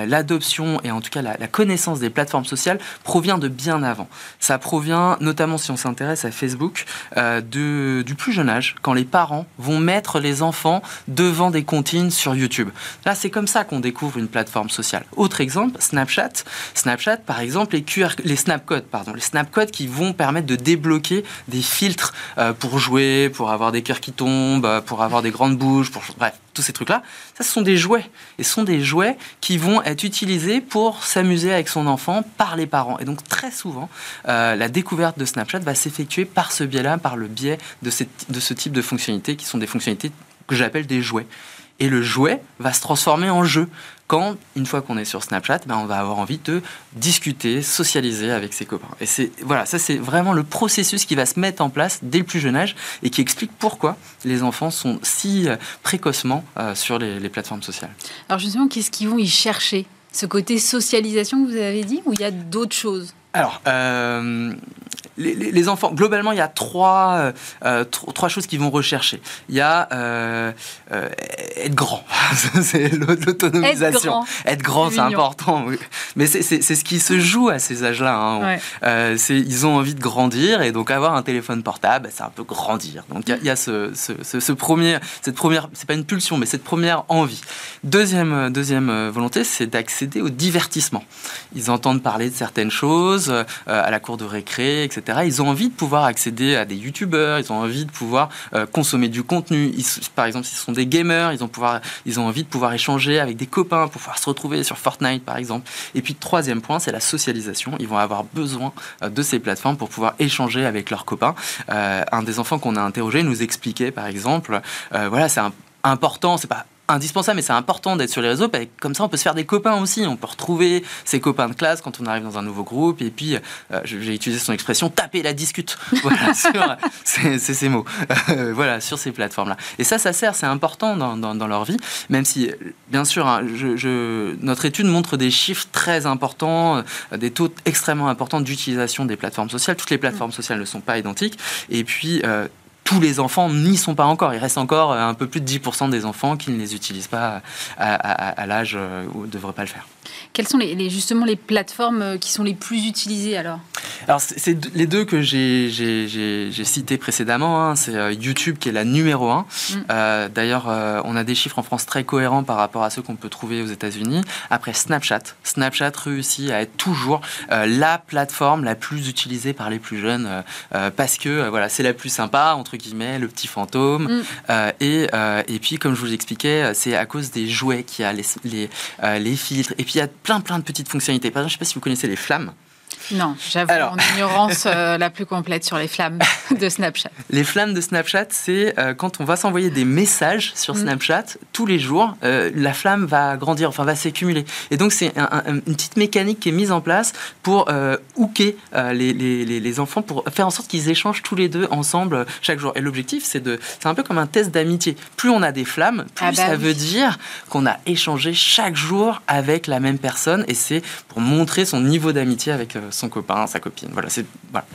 l'adoption et en tout cas la, connaissance des plateformes sociales provient de bien avant. Ça provient, notamment si on s'intéresse à Facebook, euh, de, du plus jeune âge, quand les parents vont mettre les enfants devant des comptines sur YouTube. Là, c'est comme ça qu'on découvre une plateforme sociale. Autre exemple, Snapchat. Snapchat, par exemple, les QR, les snapcodes, pardon, les snapcodes qui vont permettre de débloquer des filtres euh, pour jouer, pour avoir des cœurs qui tombent, euh, pour avoir des grandes bouches, pour bref, tous ces trucs-là. Ça, ce sont des jouets, et ce sont des jouets qui vont être utilisés pour s'amuser avec son enfant par les parents. Et donc très souvent, euh, la découverte de Snapchat va s'effectuer par ce biais-là, par le biais de, de ce type de fonctionnalités qui sont des fonctionnalités que j'appelle des jouets et le jouet va se transformer en jeu. Quand, une fois qu'on est sur Snapchat, ben on va avoir envie de discuter, socialiser avec ses copains. Et c'est voilà, ça c'est vraiment le processus qui va se mettre en place dès le plus jeune âge et qui explique pourquoi les enfants sont si euh, précocement euh, sur les, les plateformes sociales. Alors justement, qu'est-ce qu'ils vont y chercher? Ce côté socialisation que vous avez dit, ou il y a d'autres choses? Alors, euh, les, enfants, globalement, il y a trois, euh, euh, trois choses qu'ils vont rechercher. Il y a euh, être grand, c'est l'autonomisation. Être grand, c'est important. Mais c'est ce qui se joue à ces âges-là. Hein. ils ont envie de grandir et donc avoir un téléphone portable, c'est un peu grandir. Donc il y a, ce, ce, premier, cette première, c'est pas une pulsion, mais cette première envie. Deuxième, deuxième volonté, c'est d'accéder au divertissement. Ils entendent parler de certaines choses à la cour de récré, etc. Ils ont envie de pouvoir accéder à des youtubeurs, ils ont envie de pouvoir euh, consommer du contenu. par exemple, s'ils sont des gamers, ils ont, pouvoir, ils ont envie de pouvoir échanger avec des copains pour pouvoir se retrouver sur Fortnite, par exemple. Et puis, troisième point, c'est la socialisation. Ils vont avoir besoin euh, de ces plateformes pour pouvoir échanger avec leurs copains. Euh, un des enfants qu'on a interrogé nous expliquait, par exemple, voilà, c'est important, c'est pas indispensable, mais c'est important d'être sur les réseaux. Comme ça, on peut se faire des copains aussi. On peut retrouver ses copains de classe quand on arrive dans un nouveau groupe. Et puis, euh, j'ai utilisé son expression, taper la discute. Voilà, c'est ces mots. Euh, voilà, sur ces plateformes-là. Et ça, ça sert, c'est important dans, dans, leur vie. Même si, bien sûr, hein, je, notre étude montre des chiffres très importants, euh, des taux extrêmement importants d'utilisation des plateformes sociales. Toutes les plateformes sociales ne sont pas identiques. Et puis, tous les enfants n'y sont pas encore. Il reste encore un peu plus de 10% des enfants qui ne les utilisent pas à, l'âge où ne devraient pas le faire. Quelles sont les, justement les plateformes qui sont les plus utilisées alors Alors, c'est les deux que j'ai cités précédemment. Hein. c'est euh, YouTube qui est la numéro un. Mm. Euh, d'ailleurs, euh, on a des chiffres en France très cohérents par rapport à ceux qu'on peut trouver aux États-Unis. Après, Snapchat. Snapchat réussit à être toujours la plateforme la plus utilisée par les plus jeunes parce que voilà, c'est la plus sympa, entre guillemets, le petit fantôme. Mm. et, et puis, comme je vous l'expliquais, c'est à cause des jouets qu'il y a les, les, les filtres. Et puis, il y a plein, plein de petites fonctionnalités. Par exemple, je ne sais pas si vous connaissez les flammes. Non, j'avoue mon ignorance euh, la plus complète sur les flammes de Snapchat. Les flammes de Snapchat, c'est euh, quand on va s'envoyer des messages sur mm. Snapchat tous les jours, euh, la flamme va grandir, enfin va s'accumuler. Et donc c'est une petite mécanique qui est mise en place pour hooker les, les, les, enfants, pour faire en sorte qu'ils échangent tous les deux ensemble chaque jour. Et l'objectif, c'est de, c'est un peu comme un test d'amitié. Plus on a des flammes, plus ah bah ça veut dire qu'on a échangé chaque jour avec la même personne. Et c'est pour montrer son niveau d'amitié avec son copain, sa copine. Voilà, c'est voilà.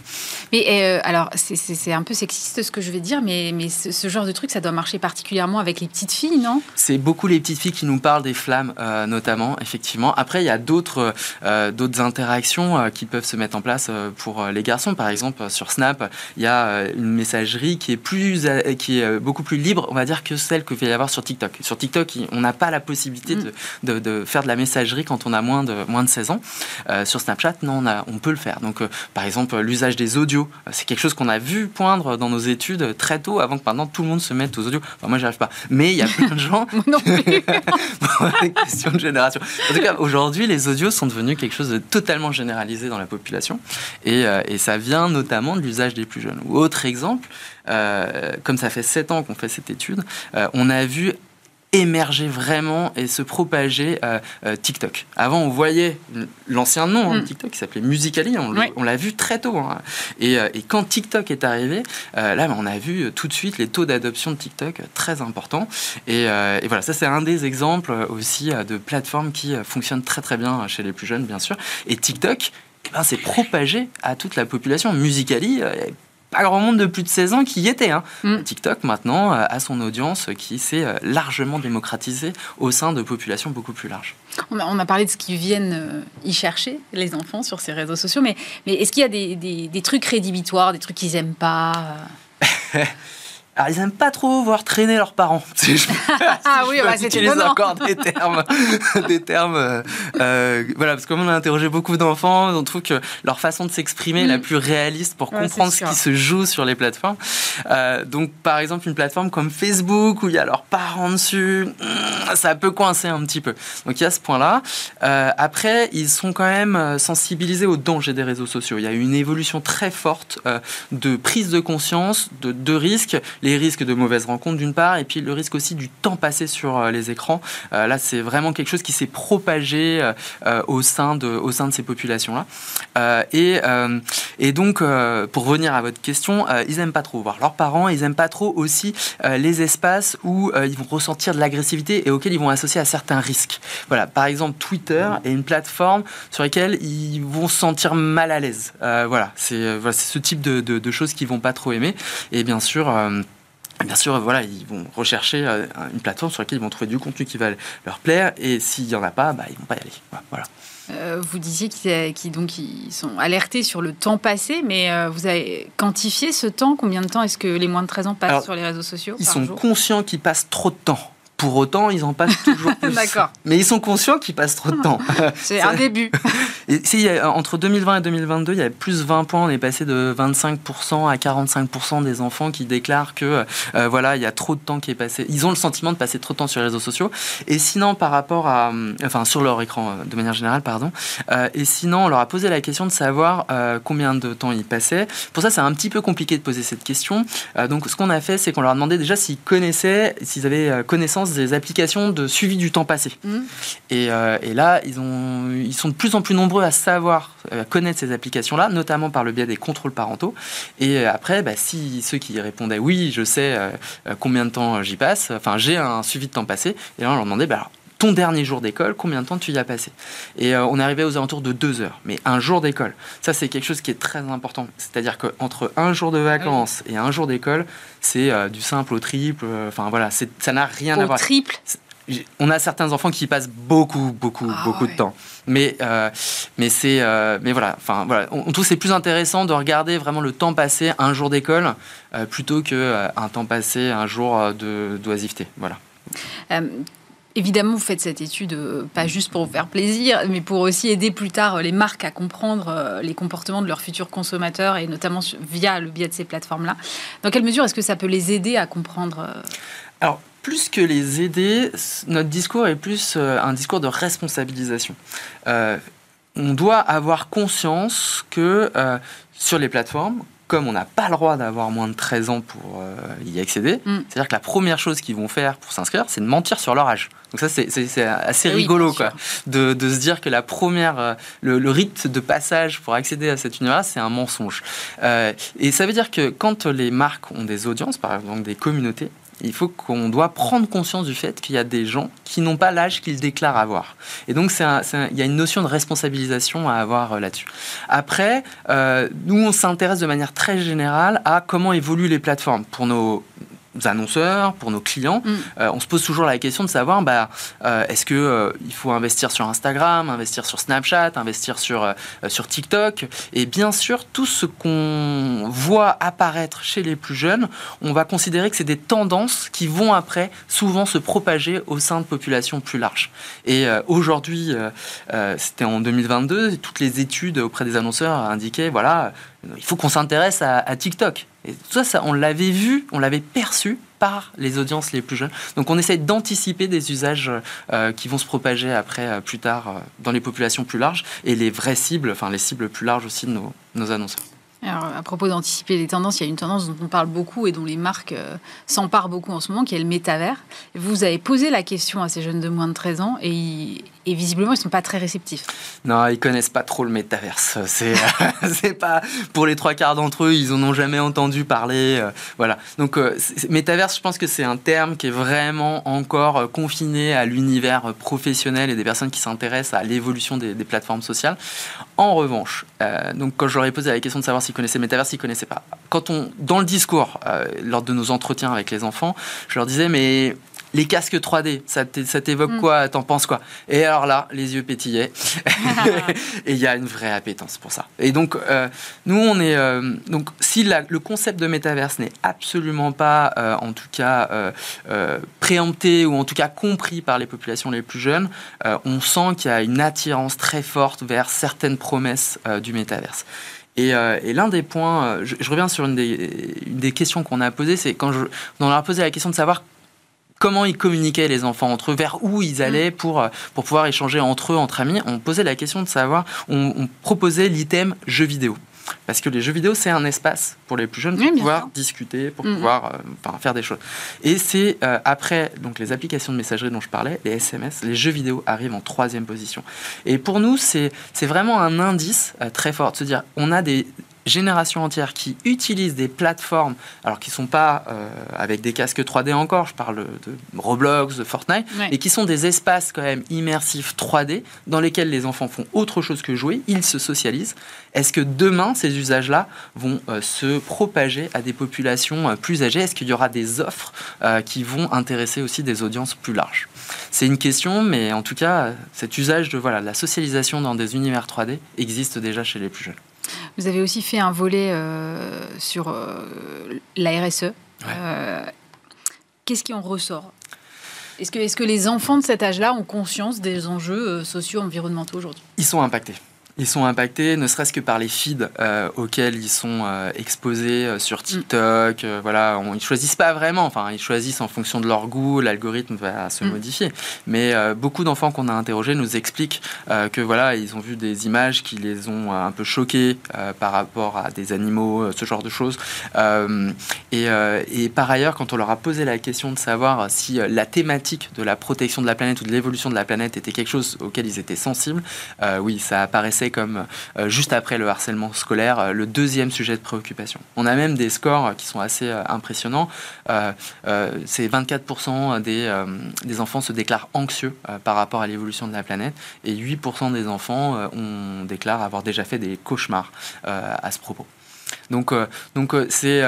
Mais euh, alors, c'est un peu sexiste ce que je vais dire, mais, mais ce, genre de truc, ça doit marcher particulièrement avec les petites filles, non? C'est beaucoup les petites filles qui nous parlent des flammes, euh, notamment, effectivement. Après, il y a d'autres euh, d'autres interactions qui peuvent se mettre en place pour les garçons. Par exemple, sur Snap, il y a une messagerie qui est plus qui est beaucoup plus libre, on va dire, que celle que va y avoir sur TikTok. Sur TikTok, on n'a pas la possibilité mm. de, de, faire de la messagerie quand on a moins de moins de 16 ans. sur Snapchat, non, on a on peut le faire. Donc, euh, par exemple, l'usage des audios, euh, c'est quelque chose qu'on a vu poindre dans nos études très tôt, avant que maintenant tout le monde se mette aux audios. Enfin, moi, j'y arrive pas. Mais il y a plein de gens. non plus. question de génération. En tout cas, aujourd'hui, les audios sont devenus quelque chose de totalement généralisé dans la population. Et, euh, et ça vient notamment de l'usage des plus jeunes. Ou autre exemple, comme ça fait 7 ans qu'on fait cette étude, on a vu émerger vraiment et se propager euh, euh, TikTok. Avant, on voyait l'ancien nom hein, mm. TikTok qui s'appelait Musically, on, l'a vu très tôt. Hein. Euh, et, quand TikTok est arrivé, là, on a vu tout de suite les taux d'adoption de TikTok très importants. Et, et voilà, ça c'est un des exemples aussi de plateformes qui fonctionnent très très bien chez les plus jeunes, bien sûr. Et TikTok, eh ben, c'est propagé à toute la population. Musically, pas grand monde de plus de 16 ans qui y était. Hein. Mm. TikTok, maintenant, euh, a son audience qui s'est euh, largement démocratisée au sein de populations beaucoup plus larges. On a, parlé de ce qu'ils viennent euh, y chercher, les enfants, sur ces réseaux sociaux, mais, mais est-ce qu'il y a des, des, trucs rédhibitoires, des trucs qu'ils n'aiment pas Alors, ils n'aiment pas trop voir traîner leurs parents. ah oui, bah, c'est encore des termes, des termes. Euh, euh, voilà, parce que comme on a interrogé beaucoup d'enfants, on trouve que leur façon de s'exprimer est la mm. plus réaliste pour comprendre ce qui se joue sur les plateformes. Euh, donc, par exemple, une plateforme comme Facebook où il y a leurs parents dessus, mm, ça peut coincer un petit peu. Donc, il y a ce point-là. après, ils sont quand même sensibilisés aux dangers des réseaux sociaux. Il y a une évolution très forte de prise de conscience, de, de risques les risques de mauvaises rencontres d'une part, et puis le risque aussi du temps passé sur euh, les écrans. Euh, là, c'est vraiment quelque chose qui s'est propagé euh, au, sein de, au sein de ces populations-là. et, et donc, pour revenir à votre question, ils n'aiment pas trop voir leurs parents, ils n'aiment pas trop aussi les espaces où ils vont ressentir de l'agressivité et auxquels ils vont associer à certains risques. Voilà, par exemple, Twitter est une plateforme sur laquelle ils vont se sentir mal à l'aise. voilà, c'est voilà, ce type de, de, choses qu'ils vont pas trop aimer. Et bien sûr, Bien sûr, voilà, ils vont rechercher euh, une plateforme sur laquelle ils vont trouver du contenu qui va leur plaire, et s'il n'y en a pas, bah, ils ne vont pas y aller. Voilà. Euh, vous disiez qu'ils donc sont alertés sur le temps passé, mais euh, vous avez quantifié ce temps? Combien de temps est-ce que les moins de 13 ans passent sur les réseaux sociaux Ils sont conscients qu'ils passent trop de temps. Pour autant, ils en passent toujours plus. D'accord. Mais ils sont conscients qu'ils passent trop de temps. C'est un début. Et si, entre 2020 et 2022, il y a plus de 20 points. On est passé de 25% à 45% des enfants qui déclarent que euh, voilà, il y a trop de temps qui est passé. Ils ont le sentiment de passer trop de temps sur les réseaux sociaux. Et sinon, par rapport à, enfin, sur leur écran euh, de manière générale, pardon. Euh, et sinon, on leur a posé la question de savoir combien de temps ils passaient. Pour ça, c'est un petit peu compliqué de poser cette question. donc, ce qu'on a fait, c'est qu'on leur a demandé déjà s'ils connaissaient, s'ils avaient connaissance des applications de suivi du temps passé. Mmh. Et, euh, et, là, ils, ont, ils sont de plus en plus nombreux à savoir, à connaître ces applications-là, notamment par le biais des contrôles parentaux. Et euh, après, bah, si ceux qui répondaient oui, je sais euh, combien de temps j'y passe, enfin j'ai un suivi de temps passé, et là on leur demandait, bah, ton dernier jour d'école, combien de temps tu y as passé? Et on est arrivé aux alentours de deux heures. Mais un jour d'école, ça c'est quelque chose qui est très important. C'est-à-dire qu'entre un jour de vacances et un jour d'école, c'est du simple au triple. Enfin voilà, ça n'a rien à voir. Au triple on a certains enfants qui passent beaucoup, beaucoup, ah beaucoup de temps. Mais, mais c'est, mais voilà, enfin voilà, on, trouve c'est plus intéressant de regarder vraiment le temps passé un jour d'école plutôt que un temps passé un jour de d'oisiveté. Voilà. Évidemment, vous faites cette étude euh, pas juste pour vous faire plaisir, mais pour aussi aider plus tard euh, les marques à comprendre euh, les comportements de leurs futurs consommateurs et notamment via le biais de ces plateformes-là. Dans quelle mesure est-ce que ça peut les aider à comprendre Alors, plus que les aider, notre discours est plus un discours de responsabilisation. on doit avoir conscience que sur les plateformes, comme on n'a pas le droit d'avoir moins de 13 ans pour euh, y accéder, mm. c'est-à-dire que la première chose qu'ils vont faire pour s'inscrire, c'est de mentir sur leur âge. Donc ça, c'est assez rigolo, quoi, de, de, se dire que la première, euh, le, rite de passage pour accéder à cet univers, c'est un mensonge. Euh, et ça veut dire que quand les marques ont des audiences, par exemple des communautés, il faut qu'on doit prendre conscience du fait qu'il y a des gens qui n'ont pas l'âge qu'ils déclarent avoir. Et donc, il y a une notion de responsabilisation à avoir euh, là-dessus. Après, euh, nous, on s'intéresse de manière très générale à comment évoluent les plateformes pour nos annonceurs, pour nos clients, mm. euh, on se pose toujours la question de savoir bah, euh, est-ce que euh, il faut investir sur Instagram, investir sur Snapchat, investir sur, sur TikTok? Et bien sûr, tout ce qu'on voit apparaître chez les plus jeunes, on va considérer que c'est des tendances qui vont après souvent se propager au sein de populations plus larges. Et aujourd'hui, c'était en 2022, toutes les études auprès des annonceurs indiquaient voilà, il faut qu'on s'intéresse à, TikTok. Et tout ça, on l'avait vu, on l'avait perçu par les audiences les plus jeunes. Donc on essaie d'anticiper des usages euh, qui vont se propager après, euh, plus tard, euh, dans les populations plus larges et les vraies cibles, enfin les cibles plus larges aussi de nos, nos annonceurs. Alors, à propos d'anticiper les tendances, il y a une tendance dont on parle beaucoup et dont les marques s'emparent beaucoup en ce moment, qui est le métavers. Vous avez posé la question à ces jeunes de moins de 13 ans et et visiblement, ils sont pas très réceptifs. Non, ils connaissent pas trop le métaverse. C'est, c'est pas pour les trois quarts d'entre eux, ils en ont jamais entendu parler. Euh, voilà. Donc, euh, métaverse, je pense que c'est un terme qui est vraiment encore euh, confiné à l'univers professionnel et des personnes qui s'intéressent à l'évolution des, plateformes sociales. En revanche, donc quand j'aurais posé la question de savoir s'ils connaissaient métaverse, ils connaissaient pas. Quand on, dans le discours, lors de nos entretiens avec les enfants, je leur disais mais les casques 3D, ça t'évoque mm. quoi? T'en penses quoi? Et alors là, les yeux pétillaient. et il y a une vraie appétence pour ça. Et donc, euh, nous, on est. Euh, donc, si le concept de métaverse n'est absolument pas, euh, en tout cas, préempté ou en tout cas compris par les populations les plus jeunes, on sent qu'il y a une attirance très forte vers certaines promesses du métaverse. Et, l'un des points, je, reviens sur une des, une des questions qu'on a posées, c'est quand je, on leur a posé la question de savoir comment ils communiquaient les enfants entre eux, vers où ils allaient mm. pour, euh, pour pouvoir échanger entre eux, entre amis. On posait la question de savoir, on, proposait l'item jeux vidéo. Parce que les jeux vidéo, c'est un espace pour les plus jeunes pour pouvoir discuter, pour mm. pouvoir euh, faire des choses. Et c'est euh, après donc les applications de messagerie dont je parlais, les SMS, les jeux vidéo arrivent en troisième position. Et pour nous, c'est vraiment un indice très fort de se dire on a des génération entière qui utilisent des plateformes, alors qui ne sont pas euh, avec des casques 3D encore, je parle de Roblox, de Fortnite, et qui sont des espaces quand même immersifs 3D dans lesquels les enfants font autre chose que jouer, ils se socialisent. Est-ce que demain, ces usages-là vont euh, se propager à des populations euh, plus âgées? Est-ce qu'il y aura des offres qui vont intéresser aussi des audiences plus larges? C'est une question, mais en tout cas, cet usage de voilà, la socialisation dans des univers 3D existe déjà chez les plus jeunes. Vous avez aussi fait un volet euh, sur euh, la RSE. Euh, qu'est-ce qui en ressort? Est-ce que, est que les enfants de cet âge-là ont conscience des enjeux sociaux environnementaux aujourd'hui? Ils sont impactés. Ils sont impactés, ne serait-ce que par les feeds euh, auxquels ils sont euh, exposés euh, sur mm. TikTok. voilà, on, ils choisissent pas vraiment. Enfin, ils choisissent en fonction de leur goût. L'algorithme va se mm. modifier. Mais beaucoup d'enfants qu'on a interrogés nous expliquent que voilà, ils ont vu des images qui les ont un peu choqués par rapport à des animaux, ce genre de choses. Et, et, par ailleurs, quand on leur a posé la question de savoir si la thématique de la protection de la planète ou de l'évolution de la planète était quelque chose auquel ils étaient sensibles, oui, ça apparaissait comme euh, juste après le harcèlement scolaire euh, le deuxième sujet de préoccupation. On a même des scores qui sont assez euh, impressionnants. c'est 24% des, des, enfants se déclarent anxieux par rapport à l'évolution de la planète et 8% des enfants on déclare avoir déjà fait des cauchemars à ce propos. Donc, donc c'est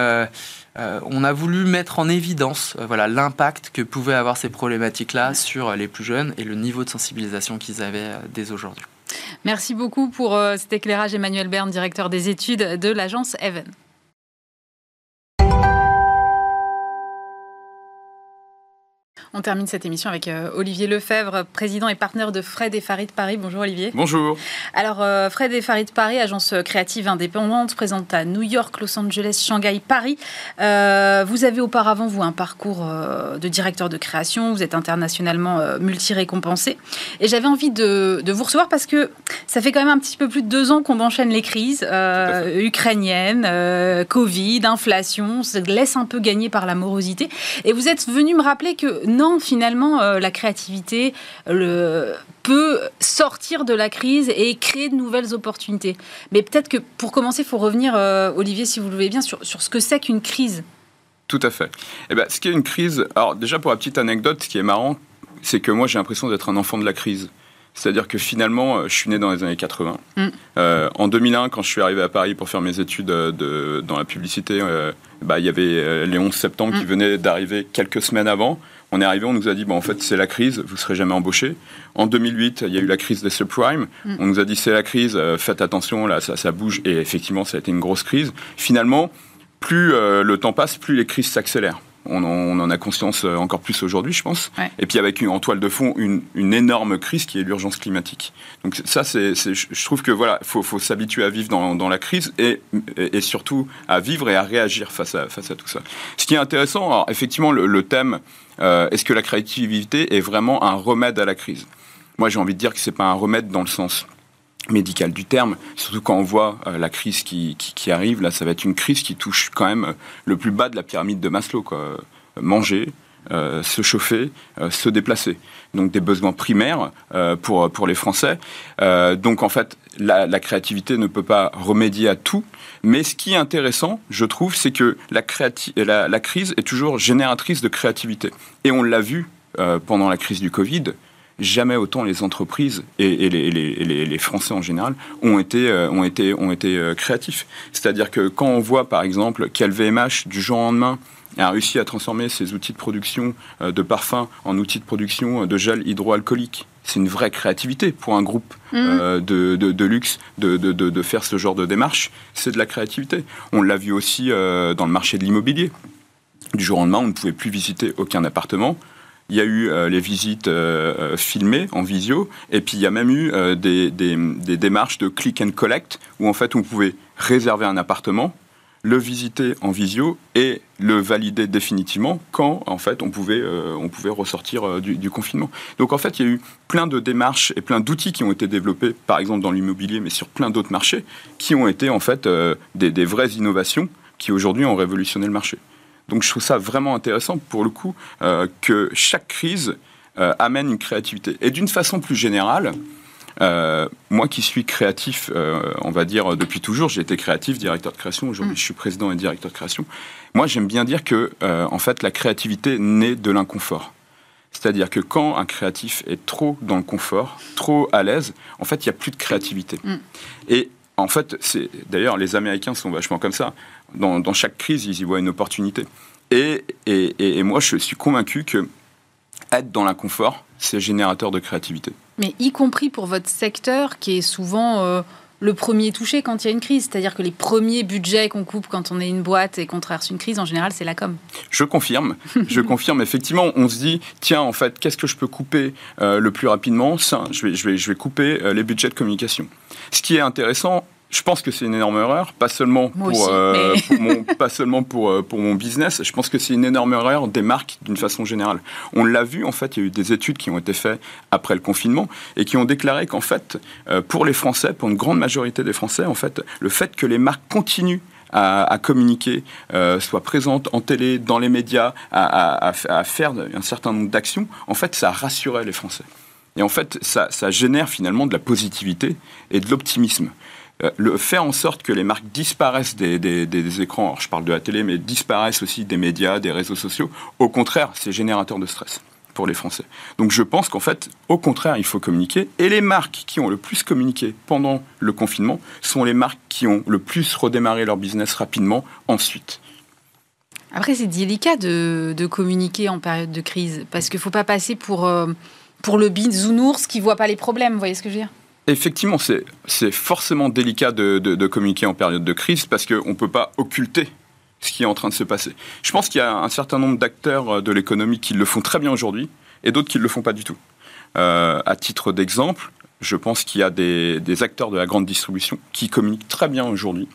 on a voulu mettre en évidence voilà l'impact que pouvaient avoir ces problématiques-là sur les plus jeunes et le niveau de sensibilisation qu'ils avaient dès aujourd'hui. Merci beaucoup pour cet éclairage, Emmanuel Bern, directeur des études de l'agence Even. On termine cette émission avec euh, Olivier Lefebvre, président et partenaire de Fred et Farid Paris. Bonjour Olivier. Bonjour. Alors euh, Fred et Farid Paris, agence créative indépendante, présente à New York, Los Angeles, Shanghai, Paris. Euh, vous avez auparavant, vous, un parcours de directeur de création. Vous êtes internationalement multi-récompensé. Et j'avais envie de, vous recevoir parce que ça fait quand même un petit peu plus de deux ans qu'on enchaîne les crises ukrainiennes, Covid, inflation. Ça laisse un peu gagner par la morosité. Et vous êtes venu me rappeler que non, finalement, euh, la créativité le, peut sortir de la crise et créer de nouvelles opportunités. Mais peut-être que pour commencer, il faut revenir, euh, Olivier, si vous le voulez bien, sur, sur ce que c'est qu'une crise. Tout à fait. Eh ben, ce qui est une crise, alors déjà pour la petite anecdote, ce qui est marrant, c'est que moi j'ai l'impression d'être un enfant de la crise. C'est-à-dire que finalement, euh, je suis né dans les années 80. Mm. en 2001, quand je suis arrivé à Paris pour faire mes études de, dans la publicité, bah, il y avait les 11 septembre qui mm. venaient d'arriver quelques semaines avant. On est arrivé, on nous a dit, bon, en fait, c'est la crise, vous ne serez jamais embauché. En 2008, il y a eu la crise des subprimes. Mm. On nous a dit, c'est la crise, euh, faites attention, là, ça, ça, bouge. Et effectivement, ça a été une grosse crise. Finalement, plus euh, le temps passe, plus les crises s'accélèrent. On, en a conscience euh, encore plus aujourd'hui, je pense. Et puis avec en toile de fond une, énorme crise qui est l'urgence climatique. Donc ça, c'est, je trouve que voilà, faut, faut s'habituer à vivre dans, la crise et, et, surtout à vivre et à réagir face à, face à tout ça. Ce qui est intéressant, alors effectivement, le, thème, euh, est-ce que la créativité est vraiment un remède à la crise? Moi, j'ai envie de dire que c'est pas un remède dans le sens médical du terme, surtout quand on voit euh, la crise qui, qui, arrive, là ça va être une crise qui touche quand même le plus bas de la pyramide de Maslow, quoi. manger, euh, se chauffer, euh, se déplacer. Donc des besoins primaires pour, pour les Français. donc en fait, la, la, créativité ne peut pas remédier à tout, mais ce qui est intéressant, je trouve, c'est que la, la, la, crise est toujours génératrice de créativité. Et on l'a vu pendant la crise du Covid, jamais autant les entreprises et, les, Français en général ont été, euh, ont été, ont été euh, créatifs. C'est-à-dire que quand on voit par exemple qu'LVMH, du jour au lendemain, a réussi à transformer ses outils de production euh, de parfums en outils de production de gel hydroalcoolique. C'est une vraie créativité pour un groupe mmh. de, de, luxe de, de, faire ce genre de démarche. C'est de la créativité. On l'a vu aussi dans le marché de l'immobilier. Du jour au lendemain, on ne pouvait plus visiter aucun appartement. Il y a eu euh, les visites euh, euh, filmées en visio, et puis il y a même eu des, démarches de click and collect, où en fait on pouvait réserver un appartement, le visiter en visio et le valider définitivement quand en fait on pouvait, on pouvait ressortir du, confinement. Donc en fait il y a eu plein de démarches et plein d'outils qui ont été développés, par exemple dans l'immobilier, mais sur plein d'autres marchés, qui ont été en fait des, des vraies innovations qui aujourd'hui ont révolutionné le marché. Donc je trouve ça vraiment intéressant pour le coup euh, que chaque crise euh, amène une créativité. Et d'une façon plus générale, euh, moi qui suis créatif, on va dire depuis toujours, j'ai été créatif, directeur de création. Aujourd'hui, mm. je suis président et directeur de création. Moi, j'aime bien dire que, en fait, la créativité naît de l'inconfort. C'est-à-dire que quand un créatif est trop dans le confort, trop à l'aise, en fait, il n'y a plus de créativité. Mm. Et en fait, c'est d'ailleurs les Américains sont vachement comme ça. Dans, chaque crise, ils y voient une opportunité. Et, et, moi, je suis convaincu que être dans l'inconfort, c'est générateur de créativité. Mais y compris pour votre secteur, qui est souvent euh, le premier touché quand il y a une crise. C'est-à-dire que les premiers budgets qu'on coupe quand on est une boîte et qu'on traverse une crise, en général, c'est la com. Je confirme. je confirme. Effectivement, on se dit, tiens, en fait, qu'est-ce que je peux couper euh, le plus rapidement? Ça, je vais, je, vais, je vais couper euh, les budgets de communication. Ce qui est intéressant, je pense que c'est une énorme erreur, pas seulement pour, euh, mon, pas seulement pour, euh, pour mon business. Je pense que c'est une énorme erreur des marques d'une façon générale. On l'a vu en fait, il y a eu des études qui ont été faites après le confinement et qui ont déclaré qu'en fait, euh, pour les Français, pour une grande majorité des Français, en fait, le fait que les marques continuent à, communiquer, soient présentes en télé, dans les médias, à, à faire un certain nombre d'actions, en fait, ça rassurait les Français. Et en fait, ça, ça génère finalement de la positivité et de l'optimisme. Euh, le, faire en sorte que les marques disparaissent des, écrans, alors je parle de la télé, mais disparaissent aussi des médias, des réseaux sociaux, au contraire, c'est générateur de stress pour les Français. Donc je pense qu'en fait, au contraire, il faut communiquer. Et les marques qui ont le plus communiqué pendant le confinement sont les marques qui ont le plus redémarré leur business rapidement ensuite. Après, c'est délicat de, communiquer en période de crise, parce qu'il ne faut pas passer pour, euh, pour le bisounours qui ne voit pas les problèmes, vous voyez ce que je veux dire? Effectivement, c'est forcément délicat de, communiquer en période de crise, parce qu'on ne peut pas occulter ce qui est en train de se passer. Je pense qu'il y a un certain nombre d'acteurs euh, de l'économie qui le font très bien aujourd'hui, et d'autres qui ne le font pas du tout. Euh, à titre d'exemple, je pense qu'il y a des, des, acteurs de la grande distribution qui communiquent très bien aujourd'hui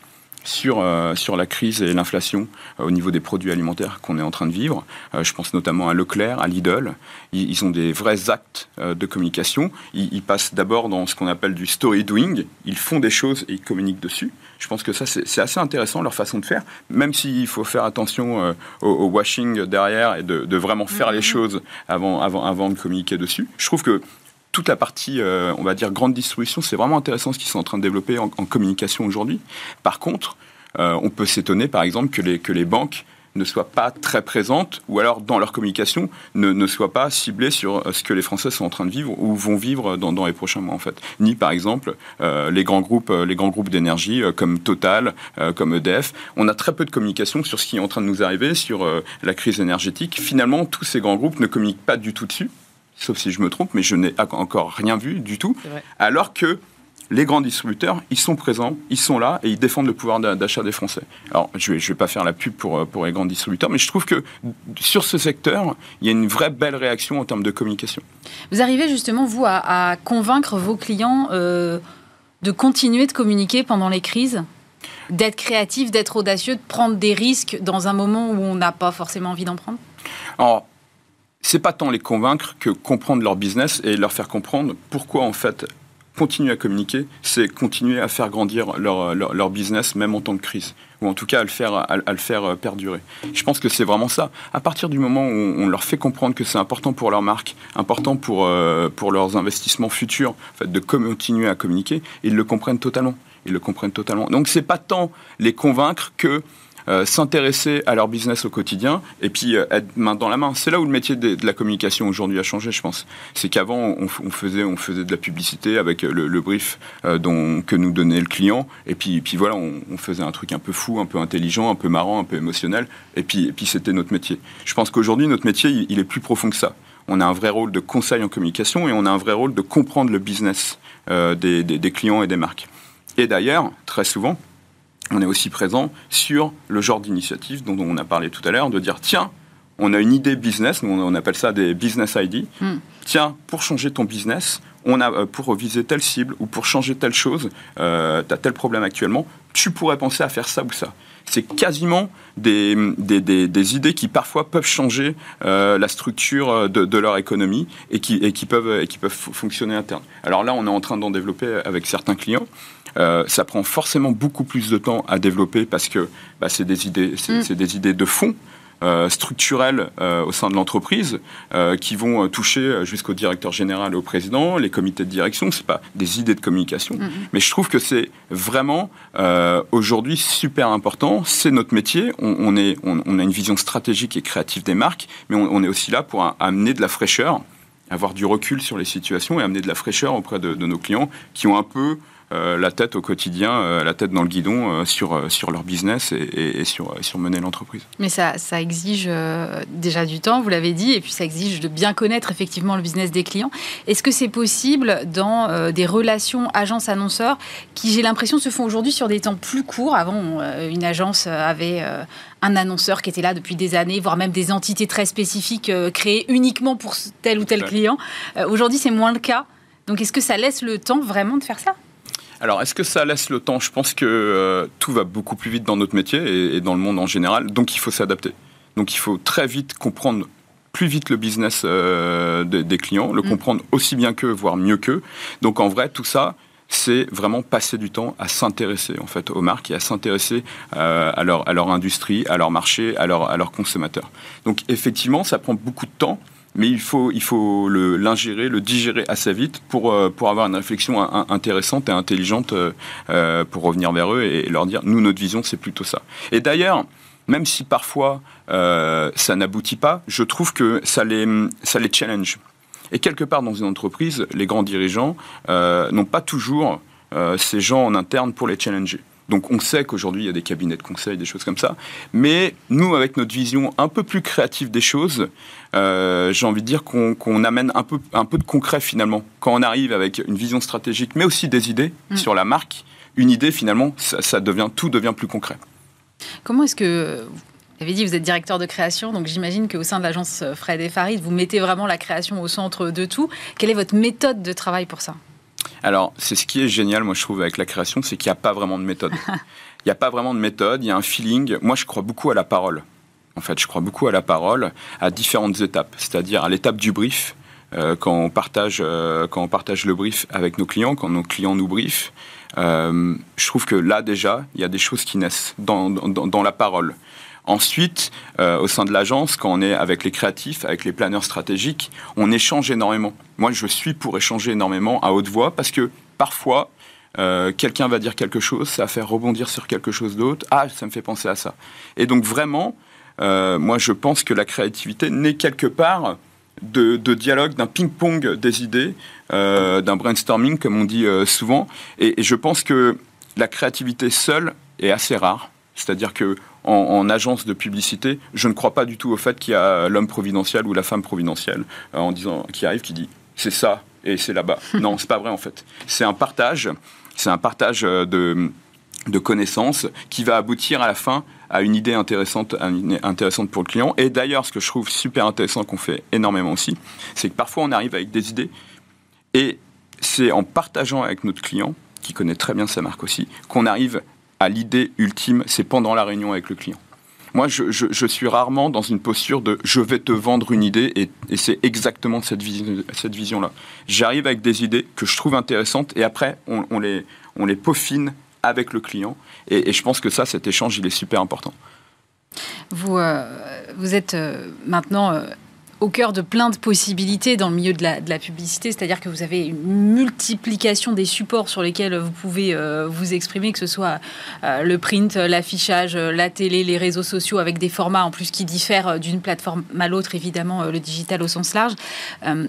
sur, euh, sur la crise et l'inflation euh, au niveau des produits alimentaires qu'on est en train de vivre. Euh, je pense notamment à Leclerc, à Lidl. Ils, ont des vrais actes de communication. Ils, passent d'abord dans ce qu'on appelle du story doing. Ils font des choses et ils communiquent dessus. Je pense que ça, c'est assez intéressant, leur façon de faire, même s'il faut faire attention au, washing derrière et de, de vraiment faire les mm-hmm. choses avant, avant, avant de communiquer dessus. Je trouve que toute la partie, euh, on va dire, grande distribution, c'est vraiment intéressant ce qu'ils sont en train de développer en, communication aujourd'hui. Par contre, euh, on peut s'étonner, par exemple, que les, que les banques ne soient pas très présentes, ou alors dans leur communication, ne, ne soient pas ciblées sur euh, ce que les Français sont en train de vivre ou vont vivre dans, les prochains mois, en fait. Ni, par exemple, les grands groupes, les grands groupes d'énergie comme Total, comme EDF. On a très peu de communication sur ce qui est en train de nous arriver, sur la crise énergétique. Finalement, tous ces grands groupes ne communiquent pas du tout dessus sauf si je me trompe, mais je n'ai encore rien vu du tout. Alors que les grands distributeurs, ils sont présents, ils sont là et ils défendent le pouvoir d'achat des Français. Alors, je ne vais, pas faire la pub pour, pour les grands distributeurs, mais je trouve que sur ce secteur, il y a une vraie belle réaction en termes de communication. Vous arrivez justement, vous, à, convaincre vos clients euh, de continuer de communiquer pendant les crises? D'être créatif, d'être audacieux, de prendre des risques dans un moment où on n'a pas forcément envie d'en prendre? Alors, c'est pas tant les convaincre que comprendre leur business et leur faire comprendre pourquoi en fait continuer à communiquer, c'est continuer à faire grandir leur, business même en temps de crise, ou en tout cas à le faire, à, le faire euh, perdurer. Je pense que c'est vraiment ça. À partir du moment où on leur fait comprendre que c'est important pour leur marque, important pour, euh, pour leurs investissements futurs, en fait, de continuer à communiquer, ils le comprennent totalement. Ils le comprennent totalement. Donc c'est pas tant les convaincre que euh, s'intéresser à leur business au quotidien et puis euh, être main dans la main. C'est là où le métier de, la communication aujourd'hui a changé, je pense. C'est qu'avant, on, faisait, on faisait de la publicité avec le, brief euh, dont, que nous donnait le client et puis, puis voilà, on, faisait un truc un peu fou, un peu intelligent, un peu marrant, un peu émotionnel et puis, et puis c'était notre métier. Je pense qu'aujourd'hui, notre métier, il, est plus profond que ça on a un vrai rôle de conseil en communication et on a un vrai rôle de comprendre le business des, des, clients et des marques. Et d'ailleurs, très souvent, on est aussi présent sur le genre d'initiative dont on a parlé tout à l'heure, de dire tiens, on a une idée business, nous on appelle ça des business ID. Hmm. Tiens, pour changer ton business, on a euh, pour viser telle cible ou pour changer telle chose, euh, tu as tel problème actuellement, tu pourrais penser à faire ça ou ça. C'est quasiment des, des, idées qui parfois peuvent changer euh, la structure de, leur économie et qui, et qui peuvent, et qui peuvent fonctionner interne. Alors là, on est en train d'en développer avec certains clients. Euh, ça prend forcément beaucoup plus de temps à développer parce que bah, c'est des idées, c'est, mm. des idées de fond. Euh, structurelles euh, au sein de l'entreprise qui vont toucher jusqu'au directeur général et au président, les comités de direction. C'est pas des idées de communication, mm-hmm. mais je trouve que c'est vraiment aujourd'hui super important. C'est notre métier. On, est, on, a une vision stratégique et créative des marques, mais on, est aussi là pour amener de la fraîcheur, avoir du recul sur les situations et amener de la fraîcheur auprès de, de nos clients qui ont un peu euh, la tête au quotidien, euh, la tête dans le guidon euh, sur, sur leur business et, sur, sur mener l'entreprise. Mais ça, ça exige déjà du temps, vous l'avez dit, et puis ça exige de bien connaître effectivement le business des clients. Est-ce que c'est possible dans des relations agence-annonceur qui, j'ai l'impression, se font aujourd'hui sur des temps plus courts? Avant, une agence avait un annonceur qui était là depuis des années, voire même des entités très spécifiques créées uniquement pour tel ou tel client. Aujourd'hui, c'est moins le cas. Donc, est-ce que ça laisse le temps vraiment de faire ça? Alors, est-ce que ça laisse le temps? Je pense que euh, tout va beaucoup plus vite dans notre métier et, dans le monde en général, donc il faut s'adapter. Donc il faut très vite comprendre plus vite le business euh, des, clients, le mm. comprendre aussi bien qu'eux, voire mieux qu'eux. Donc en vrai, tout ça, c'est vraiment passer du temps à s'intéresser en fait aux marques et à s'intéresser euh, à, leur, à leur industrie, à leur marché, à, leur, à leurs consommateurs. Donc effectivement, ça prend beaucoup de temps mais il faut, il faut l'ingérer, le, digérer assez vite pour, euh, pour avoir une réflexion intéressante et intelligente euh, euh, pour revenir vers eux et leur dire, nous, notre vision, c'est plutôt ça. Et d'ailleurs, même si parfois ça n'aboutit pas, je trouve que ça les, ça les challenge. Et quelque part dans une entreprise, les grands dirigeants n'ont pas toujours ces gens en interne pour les challenger. Donc on sait qu'aujourd'hui il y a des cabinets de conseil, des choses comme ça. Mais nous, avec notre vision un peu plus créative des choses, euh, j'ai envie de dire qu'on amène un peu, un peu de concret finalement. Quand on arrive avec une vision stratégique, mais aussi des idées mm. sur la marque, une idée finalement, ça, devient, tout devient plus concret. Comment est-ce que vous avez dit, vous êtes directeur de création, donc j'imagine qu'au sein de l'agence Fred et Farid, vous mettez vraiment la création au centre de tout. Quelle est votre méthode de travail pour ça? Alors, c'est ce qui est génial, moi, je trouve, avec la création, c'est qu'il n'y a pas vraiment de méthode. Il n'y a pas vraiment de méthode, il y a un feeling. Moi, je crois beaucoup à la parole. En fait, je crois beaucoup à la parole à différentes étapes. C'est-à-dire à, l'étape du brief, euh, quand, on partage, euh, quand on partage le brief avec nos clients, quand nos clients nous briefent. Euh, je trouve que là, déjà, il y a des choses qui naissent dans, dans, dans la parole. Ensuite, euh, au sein de l'agence, quand on est avec les créatifs, avec les planeurs stratégiques, on échange énormément. Moi, je suis pour échanger énormément à haute voix parce que parfois, euh, quelqu'un va dire quelque chose, ça va faire rebondir sur quelque chose d'autre. Ah, ça me fait penser à ça. Et donc vraiment, euh, moi, je pense que la créativité n'est quelque part de, dialogue, d'un ping-pong des idées, d'un brainstorming, comme on dit souvent. et je pense que la créativité seule est assez rare. C'est-à-dire que en, agence de publicité, je ne crois pas du tout au fait qu'il y a l'homme providentiel ou la femme providentielle euh, en disant qui arrive qui dit c'est ça et c'est là-bas. non, c'est pas vrai en fait. C'est un partage, c'est un partage euh, de de connaissances qui va aboutir à la fin à une idée intéressante, intéressante pour le client. Et d'ailleurs, ce que je trouve super intéressant qu'on fait énormément aussi, c'est que parfois on arrive avec des idées et c'est en partageant avec notre client, qui connaît très bien sa marque aussi, qu'on arrive à l'idée ultime, c'est pendant la réunion avec le client. Moi, je, suis rarement dans une posture de je vais te vendre une idée et, c'est exactement cette, vision-là. J'arrive avec des idées que je trouve intéressantes et après, on, les, on les peaufine avec le client. Et, je pense que ça, cet échange, il est super important. Vous, euh, vous êtes euh, maintenant euh, au cœur de plein de possibilités dans le milieu de la, publicité, c'est-à-dire que vous avez une multiplication des supports sur lesquels vous pouvez euh, vous exprimer, que ce soit euh, le print, l'affichage, la télé, les réseaux sociaux, avec des formats en plus qui diffèrent d'une plateforme à l'autre, évidemment euh, le digital au sens large.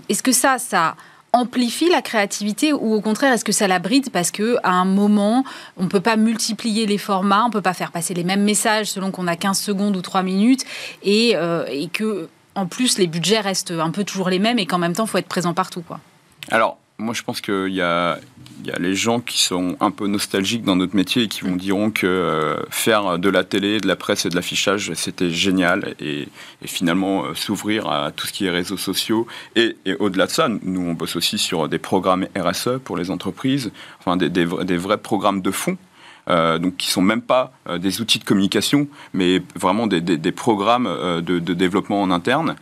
Est-ce que ça, ça amplifie la créativité ou au contraire est-ce que ça la bride parce que à un moment on peut pas multiplier les formats, on peut pas faire passer les mêmes messages selon qu'on a 15 secondes ou 3 minutes et, et que en plus, les budgets restent un peu toujours les mêmes et qu'en même temps, il faut être présent partout. Quoi. Alors, moi, je pense qu'il y a, y a les gens qui sont un peu nostalgiques dans notre métier et qui vont diront que euh, faire de la télé, de la presse et de l'affichage, c'était génial. Et, finalement, euh, s'ouvrir à tout ce qui est réseaux sociaux. Et, au-delà de ça, nous, on bosse aussi sur des programmes RSE pour les entreprises, enfin des, des vrais programmes de fonds donc qui sont même pas euh, des outils de communication, mais vraiment des, programmes euh, de, développement en interne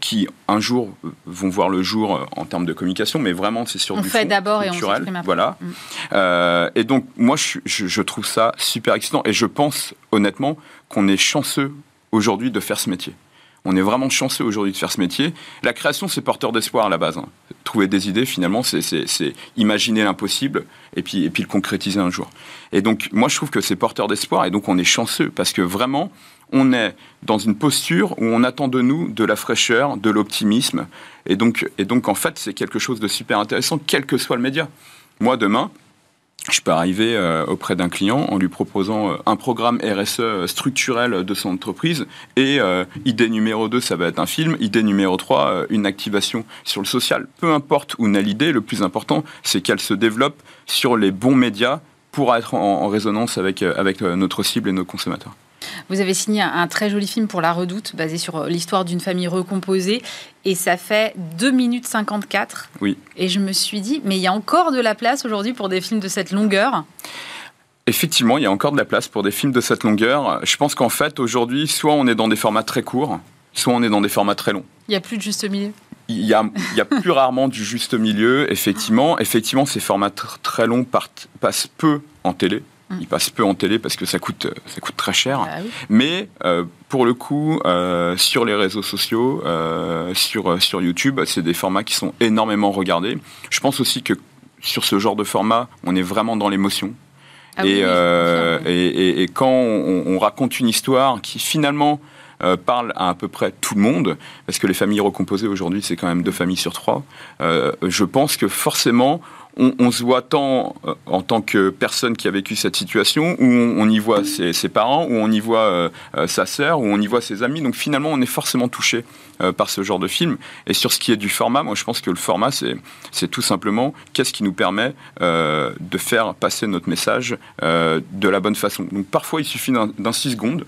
qui un jour vont voir le jour en termes de communication, mais vraiment c'est sur on du fait d'abord et on Voilà. Mm. et donc moi je, je trouve ça super excitant et je pense honnêtement qu'on est chanceux aujourd'hui de faire ce métier. On est vraiment chanceux aujourd'hui de faire ce métier. La création, c'est porteur d'espoir à la base. Hein. Trouver des idées, finalement, c'est imaginer l'impossible et puis, et puis le concrétiser un jour. Et donc, moi, je trouve que c'est porteur d'espoir et donc on est chanceux parce que vraiment, on est dans une posture où on attend de nous de la fraîcheur, de l'optimisme. Et donc, et donc, en fait, c'est quelque chose de super intéressant, quel que soit le média. Moi, demain, je peux arriver euh, auprès d'un client en lui proposant euh, un programme RSE structurel de son entreprise et euh, idée numéro 2, ça va être un film, idée numéro 3, une activation sur le social. Peu importe où naît l'idée, le plus important, c'est qu'elle se développe sur les bons médias pour être en, résonance avec, avec notre cible et nos consommateurs. Vous avez signé un, très joli film pour La Redoute, basé sur euh, l'histoire d'une famille recomposée. Et ça fait 2 minutes 54. Oui. Et je me suis dit, mais il y a encore de la place aujourd'hui pour des films de cette longueur? Effectivement, il y a encore de la place pour des films de cette longueur. Je pense qu'en fait, aujourd'hui, soit on est dans des formats très courts, soit on est dans des formats très longs. Il n'y a plus de juste milieu? Il y, a, il y a plus rarement du juste milieu, effectivement. Effectivement, ces formats très longs passent peu en télé. Il passe peu en télé parce que ça coûte, ça coûte très cher. Ah Mais euh, pour le coup, euh, sur les réseaux sociaux, euh, sur, sur YouTube, c'est des formats qui sont énormément regardés. Je pense aussi que sur ce genre de format, on est vraiment dans l'émotion. Ah et, et, quand on, raconte une histoire qui finalement parle à à peu près tout le monde, parce que les familles recomposées aujourd'hui, c'est quand même deux familles sur trois, je pense que forcément, on, se voit tant euh, en tant que personne qui a vécu cette situation, où on, y voit ses, parents, où on y voit euh, euh, sa sœur, où on y voit ses amis. Donc finalement, on est forcément touché par ce genre de film. Et sur ce qui est du format, moi je pense que le format, c'est tout simplement qu'est-ce qui nous permet de faire passer notre message de la bonne façon. Donc parfois, il suffit d'un 6 secondes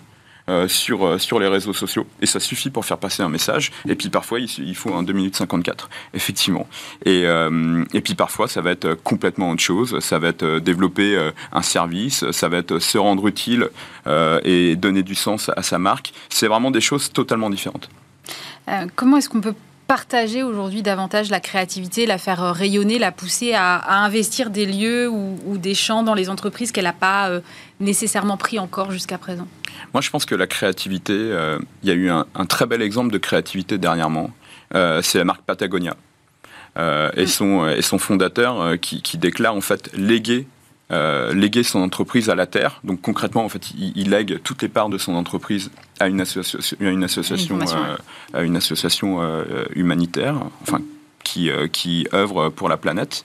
euh, sur, euh, sur les réseaux sociaux. Et ça suffit pour faire passer un message. Et puis parfois, il, faut un 2 minutes 54, effectivement. Et, euh, et puis parfois, ça va être complètement autre chose. Ça va être développer un service, ça va être se rendre utile et donner du sens à sa marque. C'est vraiment des choses totalement différentes. comment est-ce qu'on peut partager aujourd'hui davantage la créativité, la faire rayonner, la pousser à, investir des lieux ou, des champs dans les entreprises qu'elle n'a pas nécessairement pris encore jusqu'à présent moi, je pense que la créativité, euh, il y a eu un, très bel exemple de créativité dernièrement. Euh, c'est la marque Patagonia. Euh, et, son, et son fondateur qui, déclare en fait léguer, léguer son entreprise à la terre. Donc concrètement, en fait, il, lègue toutes les parts de son entreprise à une association, à une association, à une association humanitaire, enfin qui, qui œuvre pour la planète.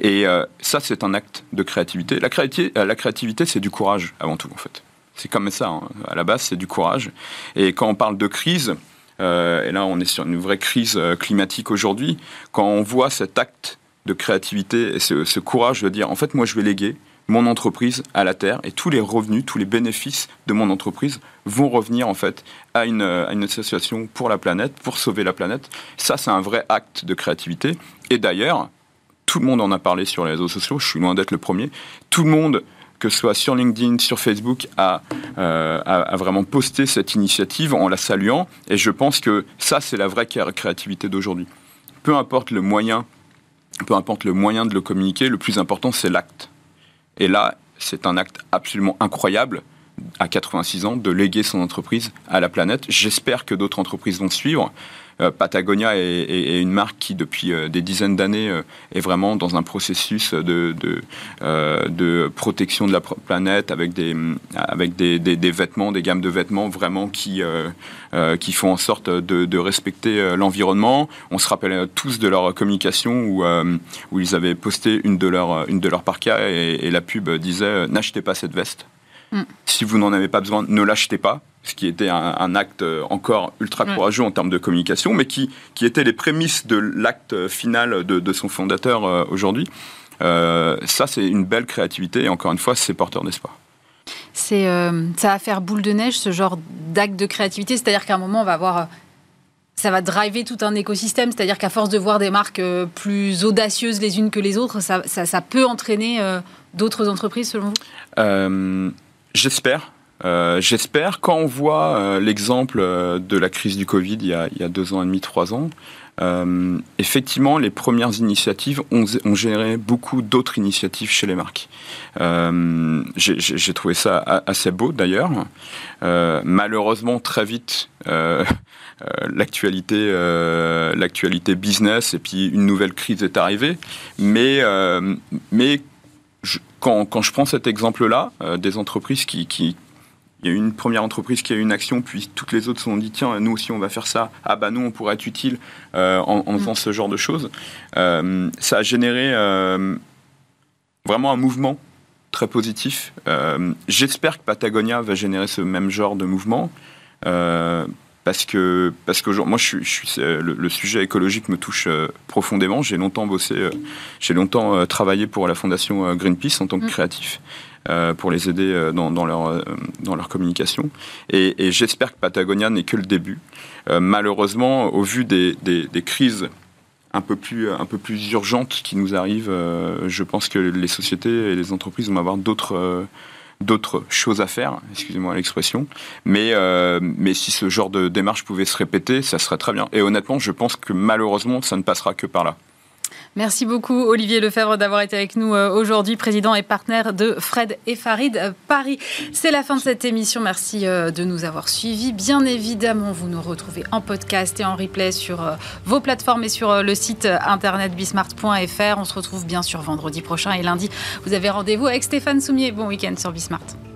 Et ça, c'est un acte de créativité. La créativité, la créativité c'est du courage avant tout, en fait. C'est comme ça. Hein. À la base, c'est du courage. Et quand on parle de crise, euh, et là, on est sur une vraie crise euh, climatique aujourd'hui, quand on voit cet acte de créativité et ce, courage de dire, en fait, moi, je vais léguer mon entreprise à la terre et tous les revenus, tous les bénéfices de mon entreprise vont revenir en fait à une, association pour la planète, pour sauver la planète. Ça, c'est un vrai acte de créativité. Et d'ailleurs, tout le monde en a parlé sur les réseaux sociaux. Je suis loin d'être le premier. Tout le monde que ce soit sur LinkedIn, sur Facebook, a, euh, vraiment posté cette initiative en la saluant. Et je pense que ça, c'est la vraie créativité d'aujourd'hui. Peu importe le moyen, peu importe le moyen de le communiquer, le plus important, c'est l'acte. Et là, c'est un acte absolument incroyable à 86 ans de léguer son entreprise à la planète. J'espère que d'autres entreprises vont suivre. Euh, Patagonia est, une marque qui, depuis euh, des dizaines d'années, euh, est vraiment dans un processus de, de, protection de la planète avec, des, avec des, des, vêtements, des gammes de vêtements vraiment qui, qui font en sorte de, respecter l'environnement. On se rappelle tous de leur communication où, où ils avaient posté une de leurs une de leurs parkas et, la pub disait n'achetez pas cette veste. Mm. Si vous n'en avez pas besoin, ne l'achetez pas ce qui était un, acte encore ultra courageux en termes de communication, mais qui, qui était les prémices de l'acte final de, son fondateur euh, aujourd'hui. Euh, ça, c'est une belle créativité et encore une fois, c'est porteur d'espoir. C'est, euh, ça va faire boule de neige, ce genre d'acte de créativité. C'est-à-dire qu'à un moment, on va avoir ça va driver tout un écosystème, c'est-à-dire qu'à force de voir des marques plus audacieuses les unes que les autres, ça, ça, peut entraîner d'autres entreprises selon vous? J'espère. Euh, j'espère, quand on voit euh, l'exemple euh, de la crise du Covid il y, a, deux ans et demi, trois ans, effectivement, les premières initiatives ont, généré beaucoup d'autres initiatives chez les marques. J'ai trouvé ça assez beau d'ailleurs. malheureusement, très vite, l'actualité l'actualité business et puis une nouvelle crise est arrivée. Mais, mais quand, quand, je prends cet exemple-là, des entreprises qui, qui, il y a une première entreprise qui a eu une action, puis toutes les autres se sont dit tiens, nous aussi on va faire ça. Ah bah nous on pourrait être utile euh, en, faisant ce genre de choses. Euh, ça a généré euh, vraiment un mouvement très positif. J'espère que Patagonia va générer ce même genre de mouvement. parce que, parce que moi, je suis, le, sujet écologique me touche profondément. J'ai longtemps bossé, j'ai longtemps travaillé pour la fondation Greenpeace en tant que mm. créatif. Euh, pour les aider euh, dans, dans, leur, euh, dans leur communication. Et, j'espère que Patagonia n'est que le début. malheureusement, au vu des, crises un peu, plus, urgentes qui nous arrivent, je pense que les sociétés et les entreprises vont avoir d'autres choses à faire, excusez-moi l'expression, mais si ce genre de démarche pouvait se répéter, ça serait très bien. Et honnêtement, je pense que malheureusement, ça ne passera que par là. Merci beaucoup Olivier Lefebvre d'avoir été avec nous euh, aujourd'hui, président et partenaire de Fred et Farid euh, Paris. C'est la fin de cette émission. Merci euh, de nous avoir suivis. Bien évidemment, vous nous retrouvez en podcast et en replay sur vos plateformes et sur le site internet bismart.fr. On se retrouve bien sûr vendredi prochain et lundi. Vous avez rendez-vous avec Stéphane Soumier. Bon week-end sur Bismart.